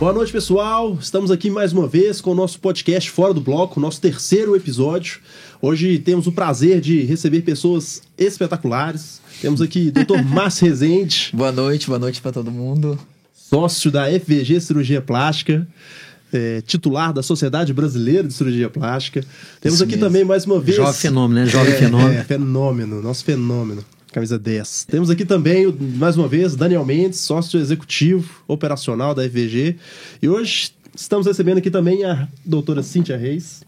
Boa noite, pessoal. Estamos aqui mais uma vez com o nosso podcast Fora do Bloco, nosso terceiro episódio. Hoje temos o prazer de receber pessoas espetaculares. Temos aqui o Dr. Márcio Rezende. boa noite, boa noite para todo mundo. Sócio da FVG Cirurgia Plástica. É, titular da Sociedade Brasileira de Cirurgia Plástica. Temos Isso aqui mesmo. também mais uma vez. Jovem fenômeno, né? Jovem É, fenômeno. É, fenômeno, nosso fenômeno. Camisa 10. Temos aqui também, mais uma vez, Daniel Mendes, sócio executivo operacional da FVG. E hoje estamos recebendo aqui também a doutora Cíntia Reis.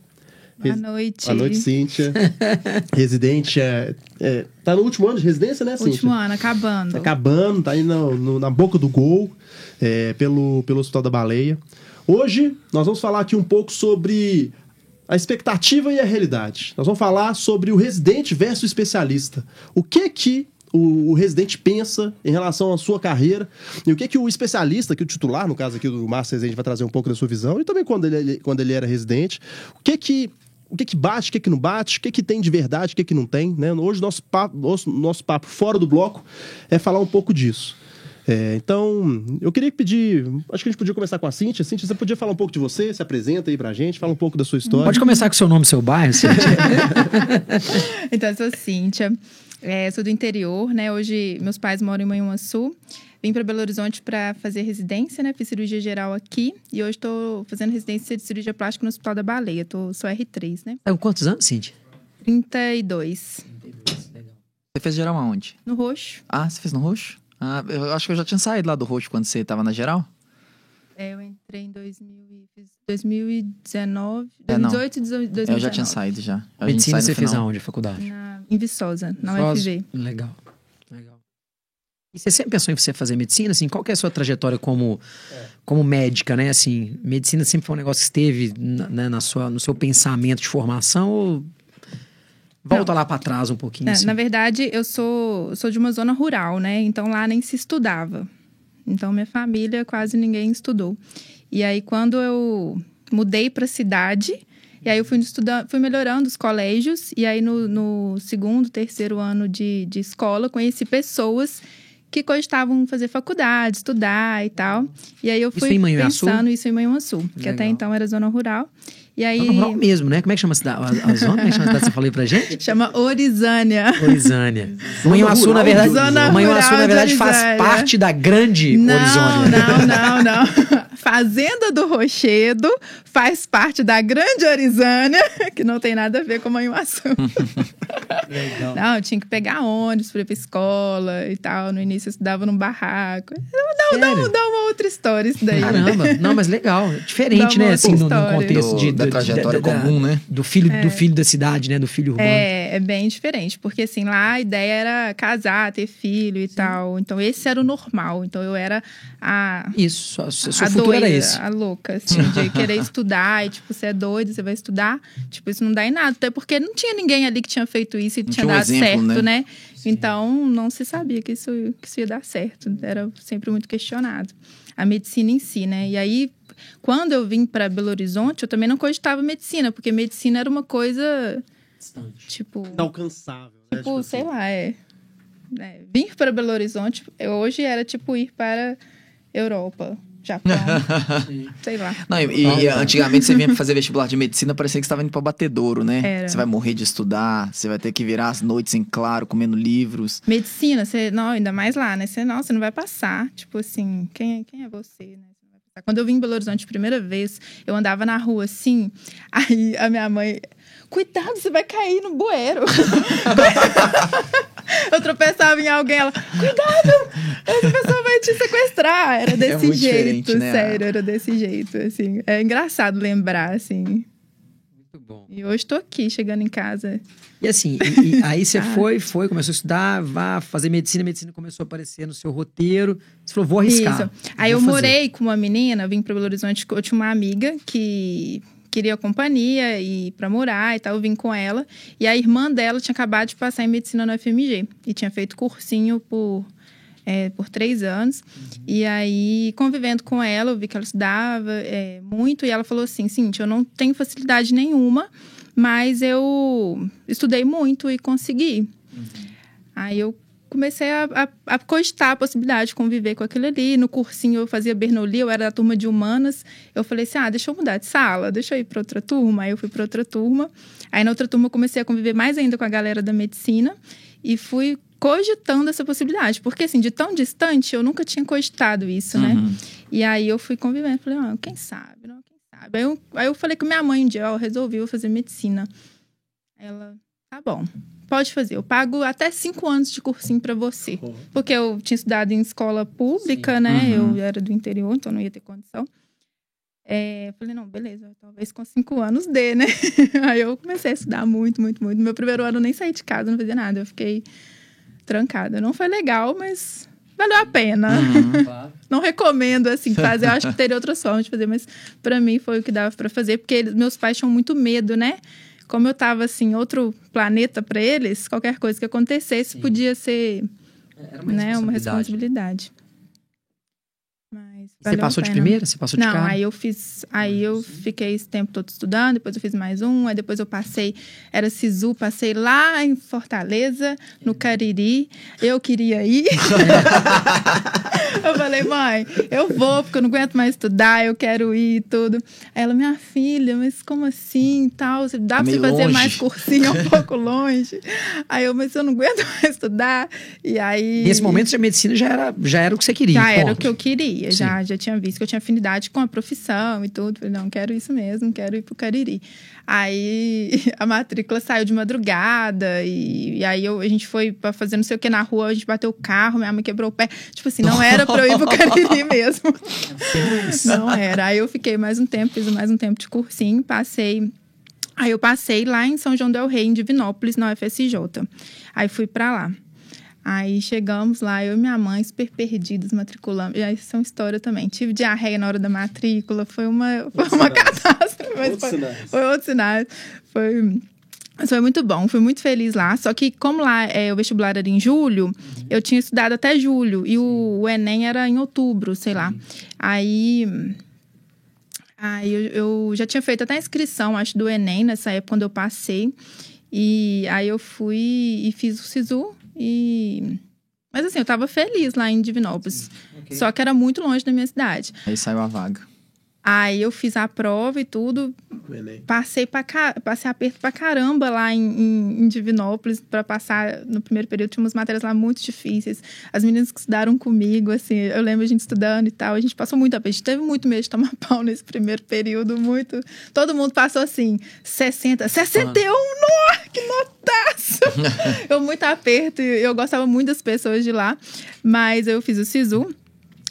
Boa noite. Boa noite, Cíntia. Residente. É, é, tá no último ano de residência, né, Cíntia? Último ano, acabando. Tá acabando, tá aí no- no- na boca do gol, é, pelo, pelo Hospital da Baleia. Hoje, nós vamos falar aqui um pouco sobre a expectativa e a realidade. Nós vamos falar sobre o residente versus o especialista. O que que o, o residente pensa em relação à sua carreira e o que que o especialista, que o titular, no caso aqui do Márcio Rezende, vai trazer um pouco da sua visão e também quando ele, ele- quando ele era residente, o que que o que que bate, o que que não bate, o que que tem de verdade, o que que não tem, né? Hoje nosso papo, nosso, nosso papo fora do bloco é falar um pouco disso. É, então, eu queria pedir. Acho que a gente podia começar com a Cintia. Cintia, você podia falar um pouco de você, se apresenta aí pra gente, fala um pouco da sua história. Pode começar com o seu nome e seu bairro, Cíntia. Então, eu sou Cíntia, é, sou do interior, né? Hoje, meus pais moram em Manhuaçu. Vim para Belo Horizonte para fazer residência, né? Fiz cirurgia geral aqui. E hoje estou fazendo residência de cirurgia plástica no Hospital da Baleia. Tô, sou R3, né? Com quantos anos, Cíntia? 32. Você fez geral aonde? No roxo. Ah, você fez no roxo? Ah, eu acho que eu já tinha saído lá do roxo quando você tava na geral. É, eu entrei em 2000 e- fiz 2019. É, não. 2018 e 2019. Eu já tinha saído já. A gente Medicina você fez aonde, a faculdade? Na, em Viçosa, na UFV. Legal, legal. E você sempre pensou em você fazer medicina? Assim, qual é a sua trajetória como, como médica, né? Assim, medicina sempre foi um negócio que esteve né, na sua, no seu pensamento de formação ou volta lá pra trás um pouquinho? É, assim? Na verdade, eu sou, sou de uma zona rural, né? Então lá nem se estudava. Então minha família quase ninguém estudou. E aí quando eu mudei para cidade, e aí eu fui estudando, fui melhorando os colégios e aí no, no segundo, terceiro ano de, de escola conheci pessoas que cogitavam fazer faculdade, estudar e tal. E aí eu Isso fui em Manhuaçu? pensando isso em Manhuaçu, que até então era zona rural. E aí Zona rural mesmo, né? Como é que chama a cidade? A, a zona? Como é que chama a cidade que você falou aí pra gente? chama Orizânia. Orizânia. Manhuaçu, na verdade, de Zona Manhuaçu, na de verdade, faz parte da grande Não, Orizônia. não, não, não. Fazenda do Rochedo faz parte da Grande Orizânia, que não tem nada a ver com Manhuaçu. Legal. Não, eu tinha que pegar ônibus para ir pra escola e tal. No início eu estudava num barraco. Não, Sério? não, dá uma outra história isso daí. Caramba, não, mas legal. Diferente, Dá né? Assim, no, no contexto Do- de, da trajetória da- da- comum, né? Do filho, do filho da cidade, né? Do filho urbano. É, é bem diferente, porque assim, lá a ideia era casar, ter filho e tal. Então esse era o normal. Então eu era a Isso, a- seu a futuro doida, a louca, assim, de querer estudar e, tipo, você é doido, você vai estudar. Tipo, isso não dá em nada. Até porque não tinha ninguém ali que tinha feito isso e Não tinha tinha um dado exemplo, certo, né? né? Então, não se sabia que isso, que isso ia dar certo. Era sempre muito questionado. A medicina em si, né? E aí, quando eu vim para Belo Horizonte, eu também não cogitava medicina, porque medicina era uma coisa, tipo... Inalcançável, né? Tipo, Tipo sei assim. lá, é, é, Vir para Belo Horizonte hoje era tipo ir para Europa, Japão, sei lá. Não, e, e antigamente você vinha pra fazer vestibular de medicina, parecia que você tava indo pra batedouro, né? Era. Você vai morrer de estudar, você vai ter que virar as noites em claro, comendo livros. Medicina, você, não, ainda mais lá, né? Você, não, você não vai passar. Tipo assim, quem, é- quem é você, né? Quando eu vim em Belo Horizonte a primeira vez, eu andava na rua assim, aí a minha mãe, cuidado, você vai cair no bueiro. eu tropeçava em alguém, ela, cuidado, essa pessoa vai te sequestrar. Era desse É jeito, né? sério, era desse jeito, assim. É engraçado lembrar, assim. Muito bom. E hoje tô aqui, chegando em casa. E assim, e- e aí você Ah. foi, foi, começou a estudar, vá fazer medicina, medicina começou a aparecer no seu roteiro. Você falou, vou arriscar. Isso. Aí vou eu fazer. morei com uma menina, vim para Belo Horizonte, eu tinha uma amiga que queria companhia e para morar e tal, eu vim com ela. E a irmã dela tinha acabado de passar em medicina no FMG e tinha feito cursinho por é, por três anos. E aí, convivendo com ela, eu vi que ela estudava é, muito. E ela falou assim: Cintia, eu não tenho facilidade nenhuma, mas eu estudei muito e consegui. Aí eu comecei a, a, a cogitar a possibilidade de conviver com aquilo ali. No cursinho eu fazia Bernoulli, eu era da turma de humanas. Eu falei assim: ah, deixa eu mudar de sala, deixa eu ir para outra turma. Aí eu fui para outra turma. Aí na outra turma eu comecei a conviver mais ainda com a galera da medicina e fui cogitando essa possibilidade, porque assim, de tão distante eu nunca tinha cogitado isso, né? Uhum. E aí eu fui convivendo, falei, ah, quem sabe, não, quem sabe. Aí eu, aí eu falei com minha mãe um dia, ó, eu resolvi vou fazer medicina. Ela, tá bom, pode fazer, eu pago até cinco anos de cursinho para você. Porque eu tinha estudado em escola pública, né? Uhum. Eu era do interior, então não ia ter condição. É, eu falei, não, beleza, talvez com cinco anos dê, né? Aí eu comecei a estudar muito, muito, muito. Meu primeiro ano eu nem saí de casa, não fazia nada. Eu fiquei trancada. Não foi legal, mas valeu a pena. Uhum. Não recomendo, assim, fazer. Eu acho que teria outras formas de fazer, mas pra mim foi o que dava pra fazer, porque eles- meus pais tinham muito medo, né? Como eu tava, assim, outro planeta pra eles, qualquer coisa que acontecesse Sim. podia ser, Era né, uma responsabilidade. Você passou de pena. primeira? Você passou de Não, aí eu fiz. Aí eu fiquei esse tempo todo estudando, depois eu fiz mais um, aí depois eu passei, era Sisu, passei lá em Fortaleza, no Cariri. Eu queria ir. eu falei, mãe, eu vou, porque eu não aguento mais estudar, eu quero ir e tudo. Aí ela, minha filha, mas como assim? Tal, dá pra você fazer longe. mais cursinho é um pouco longe. Aí eu, mas eu não aguento mais estudar. E aí. Nesse momento, a medicina já era, já era o que você queria. Já era o ponto. que eu queria, Sim. já, já tinha visto que eu tinha afinidade com a profissão e tudo. Falei, não, quero isso mesmo, quero ir pro Cariri. Aí a matrícula saiu de madrugada e, e aí eu- a gente foi pra fazer não sei o que na rua, a gente bateu o carro, minha mãe quebrou o pé. Tipo assim, não era pra eu ir pro Cariri mesmo. Não era. Aí eu fiquei mais um tempo, fiz mais um tempo de cursinho, passei. Aí eu passei lá em São João del Rei, em Divinópolis, na UFSJ. Aí fui pra lá. Aí chegamos lá, eu e minha mãe, super perdidos, matriculamos. Aí, isso é uma história também. Tive diarreia na hora da matrícula, foi uma, foi uma catástrofe. Mas Outros foi, sinais. foi outro sinal. Foi, mas foi muito bom, fui muito feliz lá. Só que, como lá é, o vestibular era em julho, eu tinha estudado até julho. E o, o Enem era em outubro, sei lá. Aí. Aí eu, eu já tinha feito até a inscrição, acho, do Enem nessa época, quando eu passei. E aí eu fui e fiz o SISU. E. Mas assim, eu tava feliz lá em Divinópolis. Só que era muito longe da minha cidade. Aí saiu a vaga. Aí eu fiz a prova e tudo, passei, pra, passei aperto pra caramba lá em, em, em Divinópolis para passar no primeiro período. Tinha umas matérias lá muito difíceis. As meninas que estudaram comigo, assim, eu lembro a gente estudando e tal. A gente passou muito aperto. A gente teve muito medo de tomar pau nesse primeiro período, muito. Todo mundo passou assim, 60, 61, nossa, que notaço! eu muito aperto e eu gostava muito das pessoas de lá. Mas eu fiz o SISU.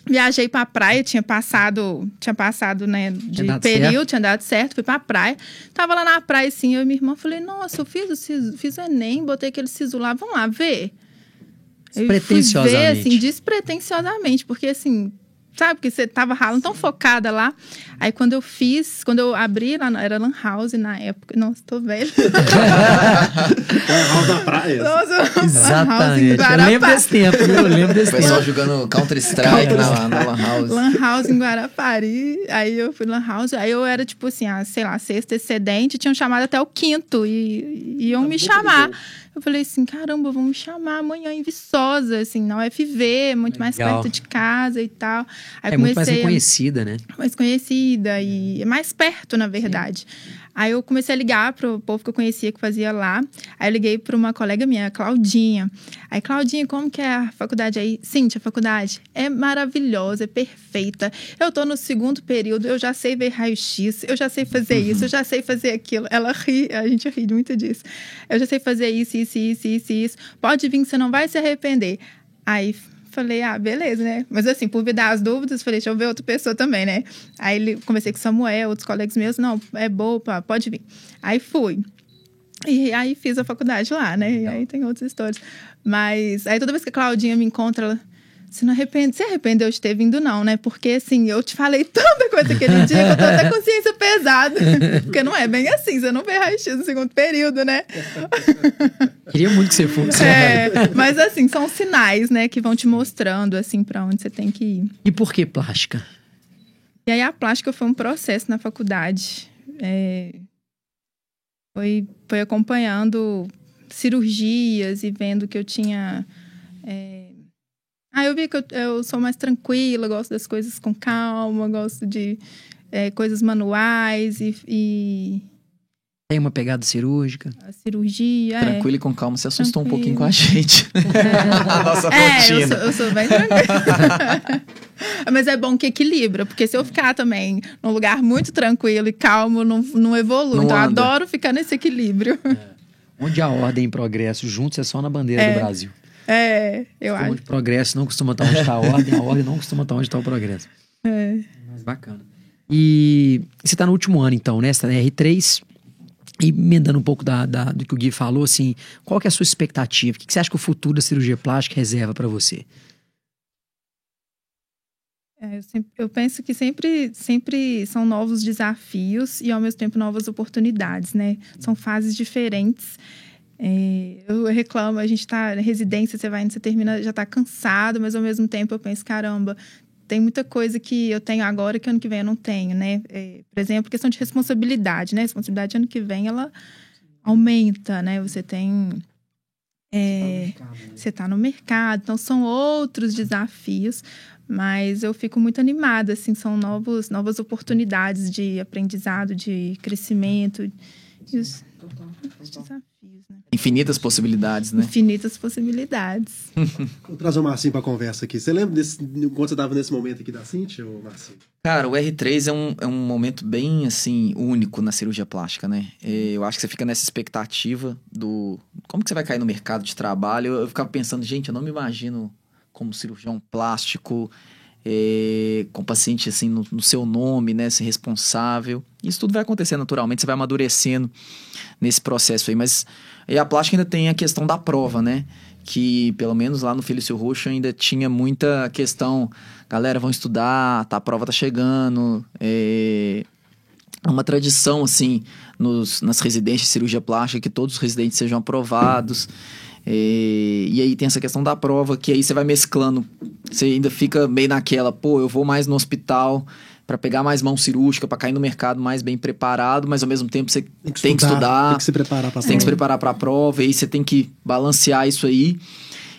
Viajei pra praia, tinha passado, tinha passado, né, de dado período, certo. tinha dado certo, fui pra praia. Tava lá na praia, assim, eu e minha irmã, falei, nossa, eu fiz o, sisu, fiz o Enem, botei aquele sisu lá, vamos lá ver. Eu fui ver, assim, despretensiosamente, porque, assim, sabe, que você tava ralando tão focada lá. Aí, quando eu fiz, quando eu abri, lá, era Lan House na época, nossa, tô velha. Lan House na praia. nossa, Lan House em Exatamente. Eu lembro desse tempo, viu? eu lembro O desse pessoal tempo. jogando Counter-Strike na, na Lan House. Lan House em Guarapari. Aí eu fui Lan House. Aí eu era, tipo assim, a, sei lá, sexta excedente. Tinham chamado até o quinto. E e iam me chamar. Eu falei assim, caramba, vão me chamar amanhã em Viçosa, assim, na UFV, muito mais Legal. perto de casa e tal. Aí É muito mais comecei reconhecida, né? mais conhecida e é mais perto, na verdade. Aí eu comecei a ligar pro povo que eu conhecia que fazia lá. Aí eu liguei para uma colega minha, Claudinha. Aí, Claudinha, como que é a faculdade aí? Cintia, a faculdade é maravilhosa, é perfeita. Eu tô no segundo período, eu já sei ver raio-x, eu já sei fazer isso, eu já sei fazer aquilo. Ela ri, a gente ri muito disso. Eu já sei fazer isso, isso, isso, isso, isso. Pode vir você não vai se arrepender. Aí Falei, ah, beleza, né? Mas assim, por me dar as dúvidas, falei, deixa eu ver outra pessoa também, né? Aí ele, conversei com o Samuel, outros colegas meus, não, é boa, pá, pode vir. Aí fui. E aí fiz a faculdade lá, né? E aí tem outras histórias. Mas aí toda vez que a Claudinha me encontra, Você não arrepende, se arrependeu de ter vindo, não, né? Porque assim, eu te falei tanta coisa aquele dia que eu tô até consciência pesada. Porque não é bem assim, você não vê raio-x no segundo período, né? Queria muito que você fosse. É, mas assim, são sinais, né, que vão te mostrando, assim, para onde você tem que ir. E por que plástica? E aí a plástica foi um processo na faculdade. É, foi, foi acompanhando cirurgias e vendo que eu tinha. É... Ah, eu vi que eu, eu, sou mais tranquila, gosto das coisas com calma, gosto de é, coisas manuais e, e, Tem uma pegada cirúrgica. A cirurgia. Tranquilo é. e com calma, você assustou Tranquilo. um pouquinho com a gente. É. a nossa é, eu sou, eu sou bem tranquila. Mas é bom que equilibra, porque se eu ficar também num lugar muito tranquilo e calmo, não, não evolui. Não então, eu adoro ficar nesse equilíbrio. É. Onde a ordem e progresso juntos é só na bandeira é. do Brasil. É, eu acho. Onde progresso não costuma estar onde está a ordem, a ordem não costuma estar onde está o progresso. É. Mas bacana. E você está no último ano, então, né? Você está na R3. E emendando um pouco da, da, do que o Gui falou, assim, qual que é a sua expectativa? O que, que você acha que o futuro da cirurgia plástica reserva para você? É, eu, sempre, eu, penso que sempre, sempre são novos desafios e, ao mesmo tempo, novas oportunidades, né? São fases diferentes. É, eu reclamo, a gente está na residência, você vai, você termina, já está cansado, mas, ao mesmo tempo, eu penso, caramba, tem muita coisa que eu tenho agora que ano que vem eu não tenho, né? É, por exemplo, questão de responsabilidade, né? Responsabilidade ano que vem, ela aumenta, né? Você tem... É, você está no mercado, então são outros desafios, mas eu fico muito animada, assim, são novos, novas oportunidades de aprendizado, de crescimento. E os, os desafios, né? Infinitas possibilidades, né? Infinitas possibilidades. Vou trazer o Marcinho para conversa aqui. Você lembra desse, quando você estava nesse momento aqui da Cintia, Marcinho? Cara, o R3 é um, é um momento bem, assim, único na cirurgia plástica, né? Eu acho que você fica nessa expectativa do... Como que você vai cair no mercado de trabalho? Eu, eu ficava pensando, gente, eu não me imagino como cirurgião plástico, é, com paciente assim no, no, seu nome, né, ser responsável. Isso tudo vai acontecer naturalmente, você vai amadurecendo nesse processo aí. Mas e a plástica ainda tem a questão da prova, né? Que pelo menos lá no Felício Roxo ainda tinha muita questão. Galera, vão estudar, tá, a prova tá chegando. É, é uma tradição, assim, nos, nas residências de cirurgia plástica, que todos os residentes sejam aprovados. E, e, aí tem essa questão da prova, que aí você vai mesclando. Você ainda fica meio naquela, pô, eu vou mais no hospital para pegar mais mão cirúrgica, para cair no mercado mais bem preparado, mas ao mesmo tempo você tem que, tem estudar, que estudar, tem que se preparar para tem que se preparar para a prova, e aí você tem que balancear isso aí.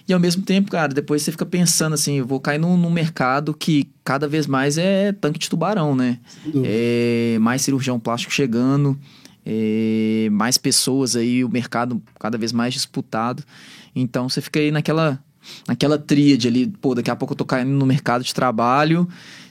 E ao mesmo tempo, cara, depois você fica pensando assim, eu vou cair num, num mercado que cada vez mais é tanque de tubarão, né? É, mais cirurgião plástico chegando é, mais pessoas aí, o mercado cada vez mais disputado. Então você fica aí naquela, naquela tríade ali, pô, daqui a pouco eu tô caindo no mercado de trabalho,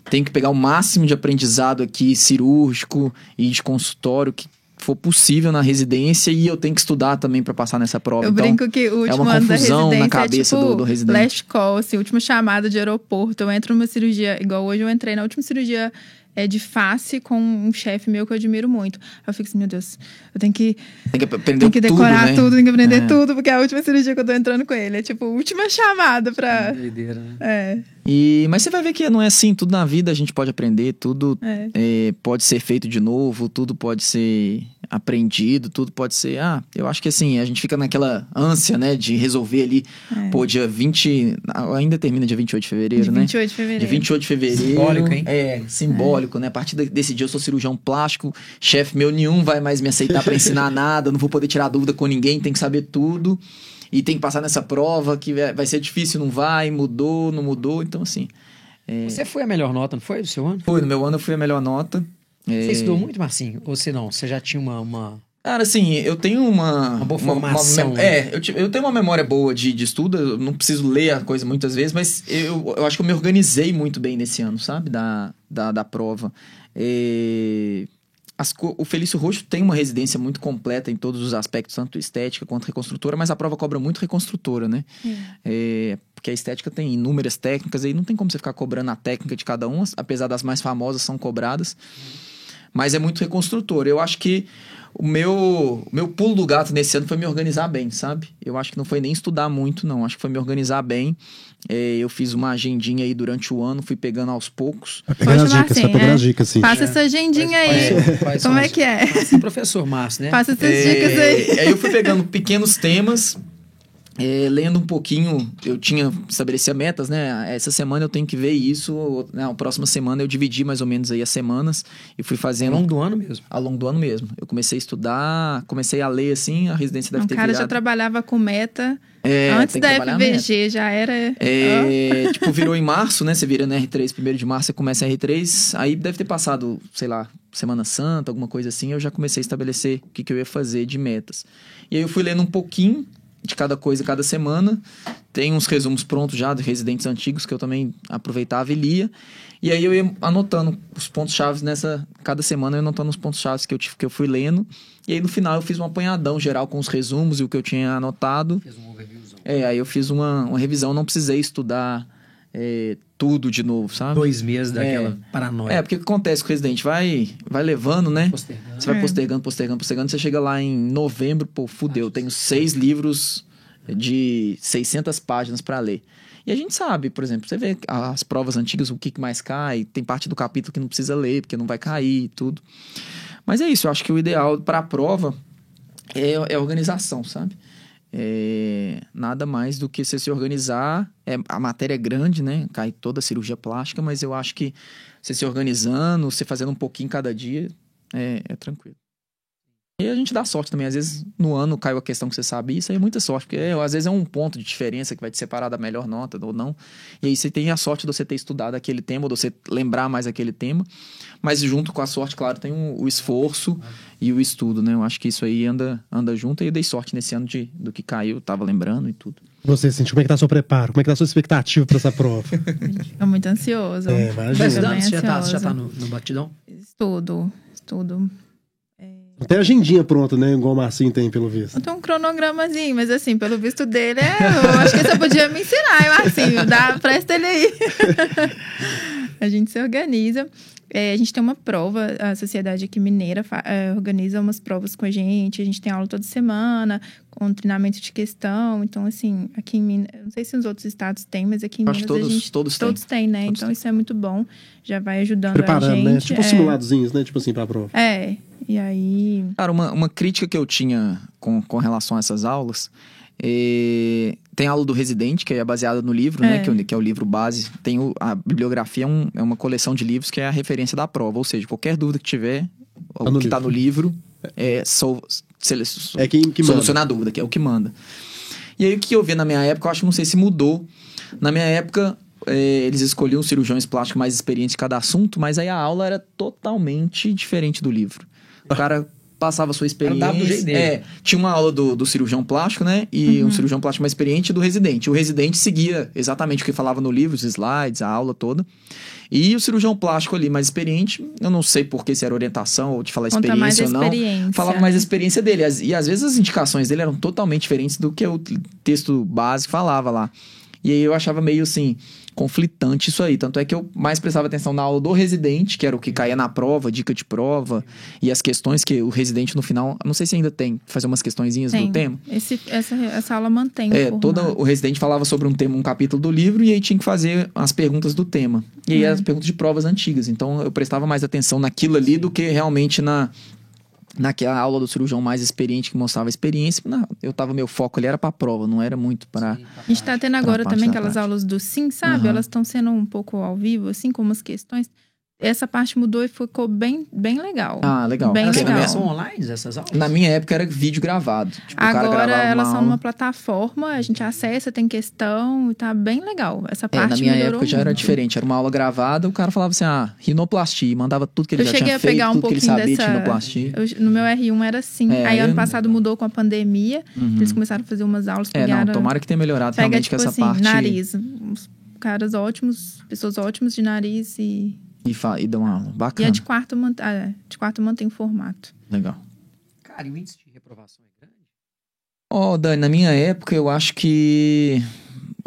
tenho que pegar o máximo de aprendizado aqui, cirúrgico e de consultório que for possível na residência e eu tenho que estudar também para passar nessa prova. Eu então, brinco que o último é uma ano da confusão residência na cabeça é tipo do, do residente. last call, assim, última chamada de aeroporto. Eu entro numa cirurgia, igual hoje eu entrei na última cirurgia é de face com um chefe meu que eu admiro muito. Eu fico assim, meu Deus, eu tenho que. Tem que aprender Tem que decorar tudo, né? tudo, tem que aprender é. tudo, porque é a última cirurgia que eu tô entrando com ele. É tipo, última chamada pra. Doideira, né? É. E, mas você vai ver que não é assim, tudo na vida a gente pode aprender, tudo É. é, pode ser feito de novo, tudo pode ser aprendido, tudo pode ser. Ah, eu acho que assim, a gente fica naquela ânsia, né, de resolver ali, É. pô, dia 20. Ainda termina dia 28 de fevereiro, De né? 28 de fevereiro. De 28 de fevereiro. Simbólico, hein? É, simbólico, né? A partir de- desse dia eu sou cirurgião plástico, chefe meu nenhum vai mais me aceitar pra ensinar nada, não vou poder tirar dúvida com ninguém, tem que saber tudo. E tem que passar nessa prova que vai vai ser difícil, não vai, mudou, não mudou. Então, assim. é, Você foi a melhor nota, não foi do seu ano? foi, no meu ano eu fui a melhor nota. É, Você estudou muito, Marcinho? Ou você não? Você já tinha uma. uma... Cara, assim, eu tenho uma. Uma boa formação, mem- né? é, eu, eu tenho uma memória boa de, de estudo, eu não preciso ler a coisa muitas vezes, mas eu, eu acho que eu me organizei muito bem nesse ano, sabe? Da, da, da prova. É, as o Felício Roxo tem uma residência muito completa em todos os aspectos, tanto estética quanto reconstrutora, mas a prova cobra muito reconstrutora, né? É, porque a estética tem inúmeras técnicas, aí não tem como você ficar cobrando a técnica de cada uma, apesar das mais famosas são cobradas. Mas é muito reconstrutor. Eu acho que o meu, o meu pulo do gato nesse ano foi me organizar bem, sabe? Eu acho que não foi nem estudar muito, não. Acho que foi me organizar bem. É, eu fiz uma agendinha aí durante o ano, fui pegando aos poucos. Vai pegando as dicas, falar vai pegando assim, as dicas, sim. Passa essa agendinha aí. Quais Como são é que é? Passa, Professor Márcio, né? Passa essas É, dicas aí. Aí eu fui pegando pequenos temas, é, lendo um pouquinho. Eu tinha estabelecido metas, né? Essa semana eu tenho que ver isso. Na próxima semana eu dividi mais ou menos aí as semanas e fui Ao fazendo longo do ano mesmo. ao longo do ano mesmo. Eu comecei a estudar, comecei a ler assim, a residência deve O ter cara já trabalhava com meta. É, Antes da a. FVG já era. É, tipo, virou em março, né? Você vira no R3, primeiro de março, você começa R3. Aí deve ter passado, sei lá, Semana Santa, alguma coisa assim. Eu já comecei a estabelecer o que, que eu ia fazer de metas. E aí eu fui lendo um pouquinho de cada coisa cada semana. Tem uns resumos prontos já de residentes antigos que eu também aproveitava e lia. E aí eu ia anotando os pontos-chave nessa. Cada semana eu ia anotando os pontos-chave que eu, tive- que eu fui lendo. E aí no final eu fiz um apanhadão geral com os resumos e o que eu tinha anotado. Fez um. É, aí eu fiz uma, uma revisão, não precisei estudar é, tudo de novo, sabe? Dois meses daquela paranoia. É, porque o que acontece com o Resident? Vai, vai levando, né? Postergando. Você vai É. postergando, postergando, postergando. Você chega lá em novembro, pô, fudeu. Eu tenho seis livros de 600 páginas pra ler. E a gente sabe, por exemplo, você vê as provas antigas, o que que mais cai. Tem parte do capítulo que não precisa ler, porque não vai cair e tudo. Mas é isso, eu acho que o ideal para a prova é, é organização, sabe? É, nada mais do que você se organizar. É, a matéria é grande, né? Cai toda a cirurgia plástica, mas eu acho que você se organizando, você fazendo um pouquinho cada dia, é, é tranquilo. E a gente dá sorte também. Às vezes, no ano caiu a questão que você sabe, isso aí é muita sorte, porque é, às vezes é um ponto de diferença que vai te separar da melhor nota ou não. E aí você tem a sorte de você ter estudado aquele tema, ou de você lembrar mais aquele tema. Mas junto com a sorte, claro, tem o, o esforço e o estudo, né? Eu acho que isso aí anda, anda junto. E eu dei sorte nesse ano de, do que caiu, eu tava lembrando e tudo. Você, Cintia, como é que tá seu preparo? Como é que tá a sua expectativa pra essa prova? Fica muito ansioso. É, Tá imagina. estudando? Você já tá, você já tá no, no batidão? Estudo, estudo. Tem a agendinha pronta, né? Igual o Marcinho tem, pelo visto. Eu tenho um cronogramazinho, mas assim, pelo visto dele, é, eu acho que você podia me ensinar, hein, Marcinho? Dá, presta ele aí. a gente se organiza. É, a gente tem uma prova, a Sociedade aqui Mineira é, organiza umas provas com a gente, a gente tem aula toda semana, com treinamento de questão. Então, assim, aqui em Minas, não sei se os outros estados têm, mas aqui em Acho Minas que todos- a gente todos têm. todos têm, né? Todos então têm. isso é muito bom, já vai ajudando a Preparando, gente. né? Tipo é. simuladozinhos, né? Tipo assim, pra prova. É, e aí Cara, uma, uma crítica que eu tinha com, com relação a essas aulas. é, tem a aula do Residente, que é baseada no livro, né? É. Que, é o- que é o livro base. Tem o- a bibliografia, é, um- é uma coleção de livros que é a referência da prova. Ou seja, qualquer dúvida que tiver, o no que tá livro. no livro, é, sol, sele- É quem que solucionar a dúvida, que é o que manda. E aí, o que eu vi na minha época, eu acho que não sei se mudou. Na minha época, é, eles escolhiam cirurgiões plásticos mais experientes em cada assunto, mas aí a aula era totalmente diferente do livro. O cara passava a sua cara dava do jeito experiência. dele. É, tinha uma aula do, do cirurgião plástico, né? E um cirurgião plástico mais experiente e do residente. O residente seguia exatamente o que falava no livro, os slides, a aula toda. E o cirurgião plástico ali mais experiente, eu não sei por que se era orientação ou de falar conta mais a experiência ou não experiência. falava mais da experiência dele. E às vezes as indicações dele eram totalmente diferentes do que o texto básico falava lá. E aí eu achava meio assim, conflitante isso aí. Tanto é que eu mais prestava atenção na aula do residente, que era o que caía na prova, dica de prova, e as questões que o residente no final, não sei se ainda tem, fazer umas questõezinhas Tem. do tema. Esse, essa, essa aula mantém É, formato. o residente falava sobre um tema, um capítulo do livro, e aí tinha que fazer as perguntas do tema. E aí Uhum. as perguntas de provas antigas. Então eu prestava mais atenção naquilo ali do que realmente na naquela aula do cirurgião mais experiente que mostrava a experiência. Não, eu tava meu foco ali era pra prova, não era muito para A gente tá tendo agora também aquelas prática. aulas do Sim, sabe? Aham. Elas estão sendo um pouco ao vivo, assim, com umas questões. Essa parte mudou e ficou bem, bem legal. Ah, legal. Bem Elas na legal. minha, são online essas aulas? na minha época era vídeo gravado. Tipo, Agora elas são numa plataforma, a gente acessa, tem questão e tá bem legal. Essa É, parte na minha melhorou época já era muito. diferente. Era uma aula gravada, o cara falava assim, ah, rinoplastia. e Mandava tudo que ele Eu já cheguei tinha a feito, pegar um tudo que ele pouquinho sabia de dessa- rinoplastia. Eu- no meu R1 era assim. É, aí ano eu- passado mudou com a pandemia. Uhum. Eles começaram a fazer umas aulas, É, não, tomara que tenha melhorado Pega, realmente tipo com essa assim, parte. nariz. Uns caras ótimos, pessoas ótimas de nariz e... E, fa- e dá uma aula. E Bacana. a de quarto, mant... ah, de quarto mantém o formato. Legal. Cara, e o índice de reprovação é grande? Ó, Dani, na minha época eu acho que.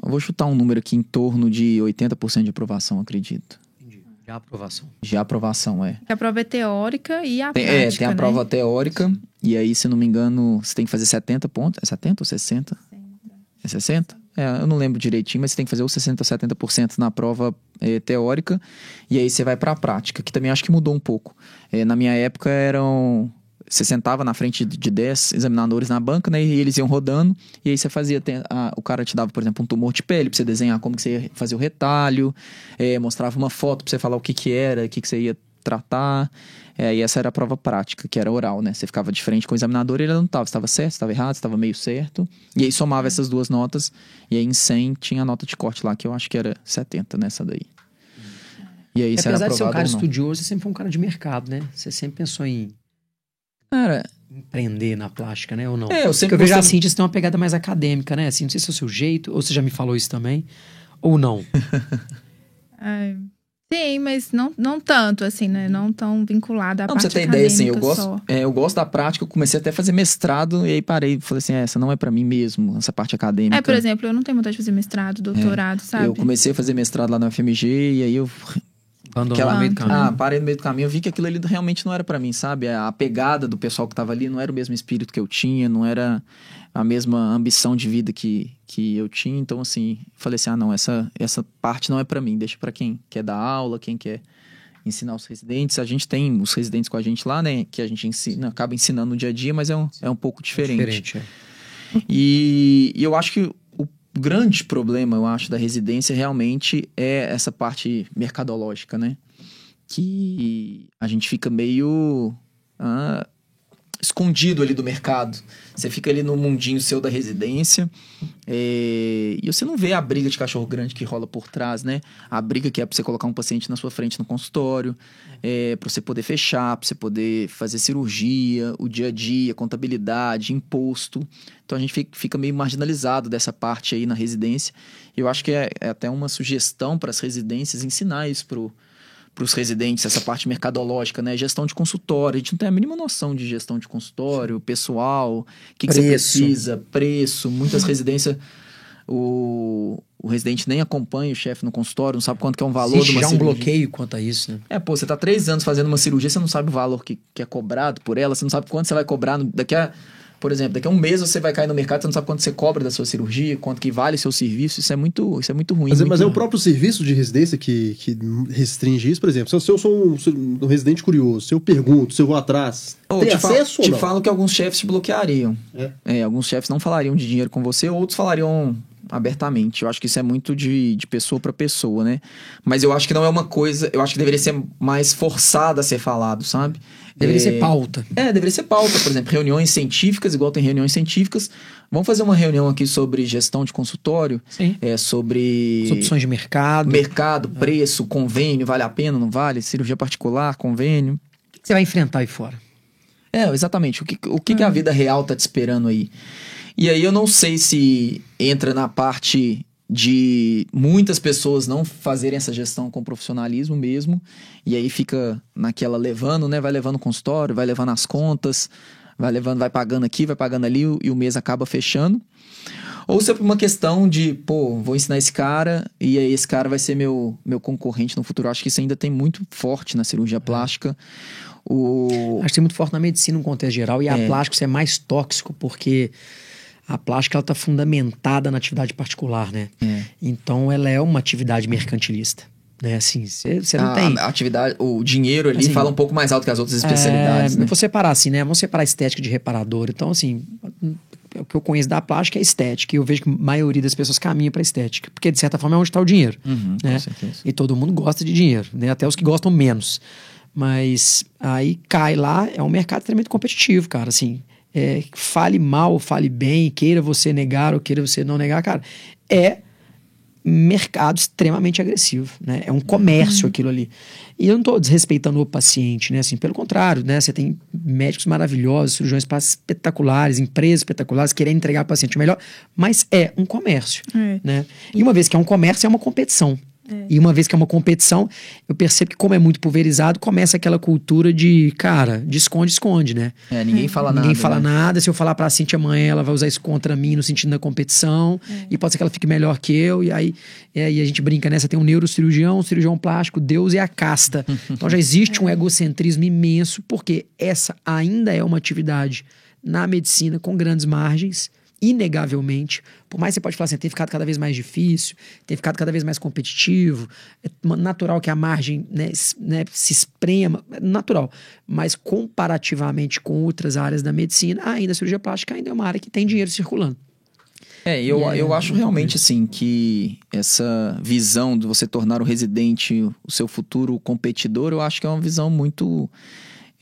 Eu vou chutar um número aqui em torno de 80% de aprovação, acredito. Entendi. De aprovação. De aprovação, é. A prova é teórica e a Tem, prática, é, tem a né? prova teórica, e aí, se não me engano, você tem que fazer 70 pontos. É 70 ou 60? É 60? É, eu não lembro direitinho, mas você tem que fazer ou 60 ou 70% na prova é, teórica, e aí você vai para a prática, que também acho que mudou um pouco. É, na minha época eram. Você sentava na frente de 10 examinadores na banca, né? E eles iam rodando, e aí você fazia. a- o cara te dava, por exemplo, um tumor de pele pra você desenhar como que você ia fazer o retalho, é, mostrava uma foto pra você falar o que que era, o que que você ia tratar. É, e essa era a prova prática, que era oral, né? Você ficava de frente com o examinador e ele não estava. estava certo, estava errado, estava meio certo. E aí somava essas duas notas. E aí em 100 tinha a nota de corte lá, que eu acho que era 70 nessa daí. E aí você era Apesar de ser um cara estudioso, você sempre foi um cara de mercado, né? Você sempre pensou em Cara, empreender na plástica, né? Ou não? É, eu Porque sempre eu vejo a Cintia, você tem uma pegada mais acadêmica, né? Assim, não sei se é o seu jeito, ou você já me falou isso também, ou não. Ai, Sim, mas não, não tanto, assim, né? Não tão vinculada à Não, parte você ter ideia, assim, eu gosto, é, eu gosto da prática, eu comecei até a fazer mestrado e aí parei, falei assim, é, essa não é pra mim mesmo, essa parte acadêmica. É, por exemplo, eu não tenho vontade de fazer mestrado, doutorado, sabe? É, Eu comecei a fazer mestrado lá na UFMG e aí eu Abandonou Aquela- no meio do caminho. Ah, parei no meio do caminho, eu vi que aquilo ali realmente não era pra mim, sabe? A pegada do pessoal que tava ali não era o mesmo espírito que eu tinha, não era a mesma ambição de vida que, que eu tinha. Então, assim, falei assim: ah, não, essa, essa parte não é pra mim, deixa pra quem quer dar aula, quem quer ensinar os residentes. A gente tem os residentes com a gente lá, né? Que a gente ensina, acaba ensinando no dia a dia, mas é um, é um pouco diferente. Diferente, é. E, e eu acho que grande problema, eu acho, da residência realmente é essa parte mercadológica, né? Que a gente fica meio ah, escondido ali do mercado. Você fica ali no mundinho seu da residência é, e você não vê a briga de cachorro grande que rola por trás, né? A briga que é pra você colocar um paciente na sua frente no consultório, é, para você poder fechar, para você poder fazer cirurgia, o dia a dia, contabilidade, imposto. Então a gente fi- fica meio marginalizado dessa parte aí na residência. Eu acho que é, é até uma sugestão para as residências ensinar isso pro para os residentes, essa parte mercadológica, né? Gestão de consultório. A gente não tem a mínima noção de gestão de consultório, pessoal, o que, que você precisa, preço. Muitas residências, o, o residente nem acompanha o chefe no consultório, não sabe quanto que é um valor Existe de uma já um cirurgia. bloqueio quanto a isso, né? É, pô, você tá três anos fazendo uma cirurgia, você não sabe o valor que, que é cobrado por ela, você não sabe quanto você vai cobrar. no- daqui a, por exemplo, daqui a um mês você vai cair no mercado, você não sabe quanto você cobra da sua cirurgia, quanto que vale seu serviço. Isso é muito, isso é muito ruim. Mas, é- muito mas é o próprio serviço de residência que, que restringe isso, por exemplo. Se eu- sou um, um residente curioso, se eu pergunto, se eu vou atrás, Ô, tem te falo- acesso ou te falo que alguns chefes te bloqueariam. É. É, alguns chefes não falariam de dinheiro com você, outros falariam abertamente. Eu acho que isso é muito de, de pessoa para pessoa, né? Mas eu acho que não é uma coisa. Eu acho que deveria ser mais forçada a ser falado, sabe? Deveria É, ser pauta. É, deveria ser pauta, por exemplo, reuniões científicas, igual tem reuniões científicas. Vamos fazer uma reunião aqui sobre gestão de consultório, Sim. é, sobre As opções de mercado. mercado, preço, convênio, vale a pena, não vale? Cirurgia particular, convênio. O que você vai enfrentar aí fora? É, exatamente. O que, o que, que a vida real tá te esperando aí? E aí eu não sei se entra na parte de muitas pessoas não fazerem essa gestão com profissionalismo mesmo, e aí fica naquela levando, né? Vai levando o consultório, vai levando as contas, vai levando, vai pagando aqui, vai pagando ali, e o mês acaba fechando. Ou se é por uma questão de, pô, vou ensinar esse cara e aí esse cara vai ser meu, meu concorrente no futuro. Eu acho que isso ainda tem muito forte na cirurgia plástica. O... Acho que tem muito forte na medicina no contexto geral e a É. plástica isso é mais tóxico porque a plástica está fundamentada na atividade particular, né? É. Então ela é uma atividade mercantilista, né? Assim, você não a, tem. a atividade, o dinheiro ali Assim, fala um pouco mais alto que as outras especialidades, é, né? Vou separar assim, né? Vamos separar estética de reparador. Então, assim, o que eu conheço da plástica é estética. E eu vejo que a maioria das pessoas caminha para estética. Porque, de certa forma, é onde está o dinheiro. Uhum, né? E todo mundo gosta de dinheiro, né? Até os que gostam menos. Mas aí cai lá, é um mercado extremamente competitivo, cara. Assim, é, fale mal, fale bem, queira você negar ou queira você não negar, cara. É mercado extremamente agressivo, né? É um comércio aquilo ali. E eu não estou desrespeitando o paciente, né? Assim, pelo contrário, né? Você tem médicos maravilhosos, cirurgiões espetaculares, empresas espetaculares querendo entregar ao paciente o melhor, mas é um comércio, É. né? E uma vez que é um comércio, é uma competição. E uma vez que é uma competição, eu percebo que, como é muito pulverizado, começa aquela cultura de, cara, de esconde, esconde, né? É, ninguém fala nada. Ninguém fala né? nada. Se eu falar pra Cintia amanhã, ela vai usar isso contra mim no sentido da competição. E pode ser que ela fique melhor que eu. E aí, e aí a gente brinca nessa: tem um neurocirurgião, um cirurgião plástico, Deus e a casta. então já existe um egocentrismo imenso, porque essa ainda é uma atividade na medicina com grandes margens. Inegavelmente, por mais que você pode falar assim, tem ficado cada vez mais difícil, tem ficado cada vez mais competitivo, é natural que a margem né, né, se esprema, é natural, mas comparativamente com outras áreas da medicina, ainda a cirurgia plástica ainda é uma área que tem dinheiro circulando. É, eu, é eu acho realmente assim que essa visão de você tornar o residente o seu futuro competidor, eu acho que é uma visão muito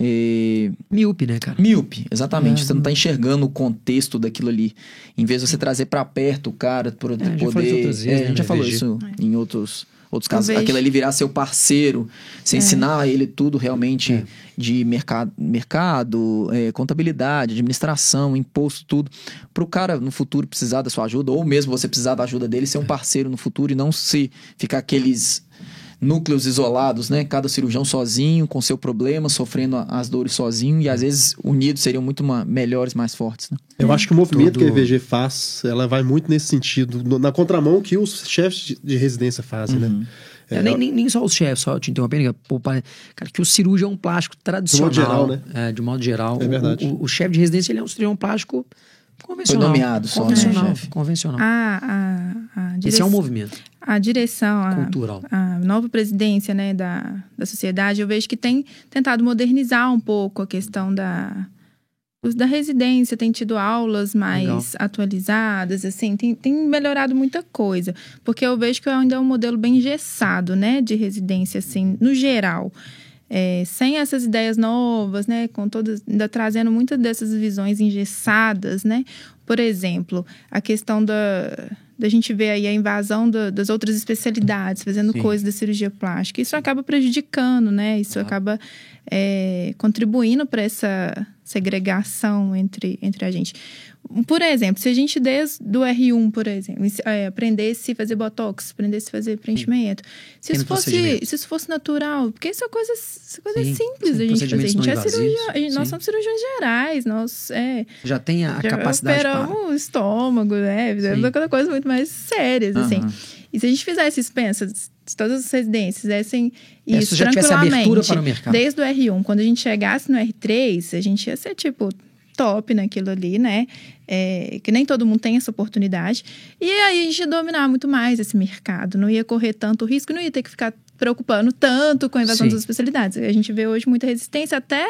eh, Míope, né, cara? míope, exatamente. É. Você não tá enxergando o contexto daquilo ali. Em vez de você trazer pra perto o cara para falou poder. vezes, É, né, a gente já falou isso em outros. Outros casos, vejo- aquele ali virar seu parceiro, você ensinar ele tudo realmente É. de mercado, mercado é, contabilidade, administração, imposto, tudo. Para o cara no futuro precisar da sua ajuda, ou mesmo você precisar da ajuda dele, ser um parceiro no futuro e não se ficar aqueles núcleos isolados, né? Cada cirurgião sozinho, com seu problema, sofrendo as dores sozinho, e às vezes unidos seriam muito ma- melhores, mais fortes, né? Eu acho que o movimento Todo- que a EVG faz, ela vai muito nesse sentido, no- na contramão que os chefes de- de residência fazem, né? É, nem, nem, nem só os chefes, só te interrompendo, que, pô, pare- cara, que o cirurgião plástico tradicional. geral, né? é, de modo geral. É o- verdade. O, o chefe de residência ele é um cirurgião plástico convencional. Foi nomeado só, né, convencional, chefe? convencional. A, a, a, Esse é um movimento a direção, a, cultural. a nova presidência né, da, da sociedade, eu vejo que tem tentado modernizar um pouco a questão da, da residência, tem tido aulas mais Legal. atualizadas, assim, tem, tem melhorado muita coisa. Porque eu vejo que ainda é um modelo bem engessado, né, de residência, assim, no geral. É, sem essas ideias novas, né, com todas, ainda trazendo muitas dessas visões engessadas, né? Por exemplo, a questão da, da gente ver aí a invasão da- das outras especialidades, fazendo Sim. coisas da cirurgia plástica. Isso acaba prejudicando, né? Isso Claro. acaba é, contribuindo para essa segregação entre, entre a gente. Por exemplo, se a gente desde do R1, por exemplo, é, aprendesse a fazer botox, aprendesse a fazer preenchimento, se isso, fosse, se isso fosse natural, porque isso é coisa, isso é coisa Sim, simples sim, da gente fazer. A gente é invasivos, cirurgião, a gente- nós somos cirurgiões gerais, nós é, Já tem a, a já capacidade para. operamos o estômago, né? Fizemos coisa muito mais sérias, assim. E se a gente fizesse isso, pensa, se todas as residências fizessem É, isso já tivesse tranquilamente, abertura para o mercado. desde o R1, quando a gente chegasse no R3, a gente ia ser, tipo, top naquilo ali, né? É, que nem todo mundo tem essa oportunidade. E aí a gente ia dominar muito mais esse mercado, não ia correr tanto risco, não ia ter que ficar preocupando tanto com a invasão Sim. das especialidades. A gente vê hoje muita resistência até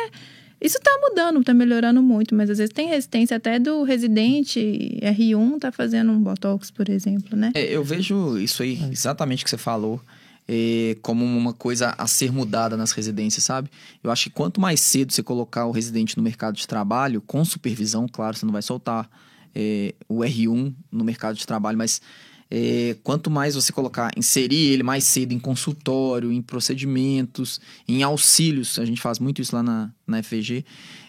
isso tá mudando, tá melhorando muito, mas às vezes tem resistência até do residente R1 tá fazendo um botox, por exemplo, né? É, eu vejo isso aí, exatamente o que você falou, é, como uma coisa a ser mudada nas residências, sabe? Eu acho que quanto mais cedo você colocar o residente no mercado de trabalho, com supervisão, claro, você não vai soltar é, o R1 no mercado de trabalho, mas é, quanto mais você colocar, inserir ele mais cedo em consultório, em procedimentos, em auxílios, a gente faz muito isso lá na, na FVG.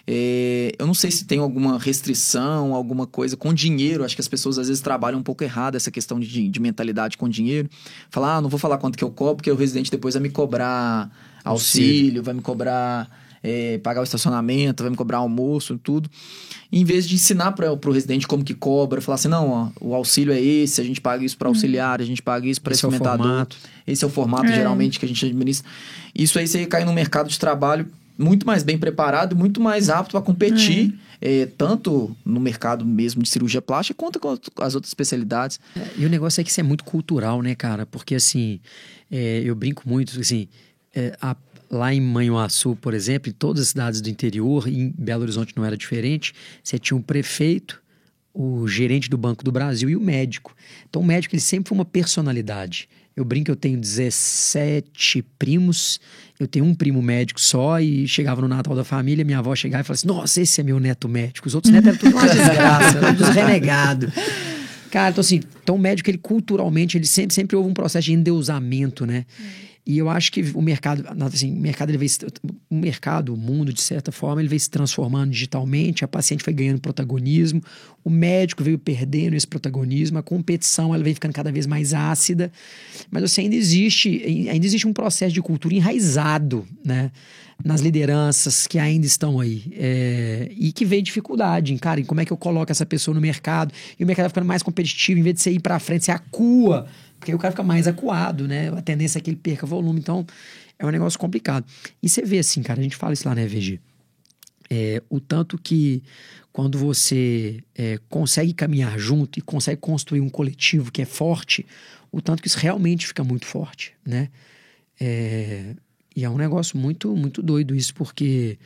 É, eu não sei se tem alguma restrição, alguma coisa com dinheiro. Acho que as pessoas às vezes trabalham um pouco errado essa questão de, de mentalidade com dinheiro. Falar, ah, não vou falar quanto que eu cobro, porque o residente depois vai me cobrar auxílio, vai me cobrar é, pagar o estacionamento, vai me cobrar almoço, tudo. Em vez de ensinar para o residente como que cobra, falar assim, não, ó, o auxílio é esse, a gente paga isso para auxiliar, a gente paga isso para Esse é o experimentador. formato. Esse é o formato, É. geralmente, que a gente administra. Isso aí você cai no mercado de trabalho muito mais bem preparado, muito mais apto para competir, eh, tanto no mercado mesmo de cirurgia plástica, quanto com as outras especialidades. E o negócio é que isso é muito cultural, né, cara? Porque, assim, é, eu brinco muito, assim, é, a- lá em Manhuaçu, por exemplo, em todas as cidades do interior, e em Belo Horizonte não era diferente, você tinha um prefeito, o gerente do Banco do Brasil e o médico. Então, o médico, ele sempre foi uma personalidade. Eu brinco, eu tenho 17 primos, eu tenho um primo médico só, e chegava no Natal da família, minha avó chegava e falava assim, nossa, esse é meu neto médico. Os outros netos eram tudo uma desgraça, eram todos renegados. Cara, então assim, então o médico, ele culturalmente, ele sempre, sempre houve um processo de endeusamento, né? E eu acho que o mercado, assim, o mercado ele veio, o mercado, o mundo, de certa forma, ele veio se transformando digitalmente, a paciente foi ganhando protagonismo, o médico veio perdendo esse protagonismo, a competição ela vem ficando cada vez mais ácida, mas assim, ainda existe, ainda existe um processo de cultura enraizado, né? nas lideranças que ainda estão aí. É, e que vê dificuldade em, cara, em como é que eu coloco essa pessoa no mercado. E o mercado ficando mais competitivo, em vez de você ir para frente, você acua. Porque aí o cara fica mais acuado, né? A tendência é que ele perca volume. Então, é um negócio complicado. E você vê assim, cara, a gente fala isso lá na EVG. É, o tanto que quando você é, consegue caminhar junto e consegue construir um coletivo que é forte, o tanto que isso realmente fica muito forte, né? É, e é um negócio muito, muito doido isso, porque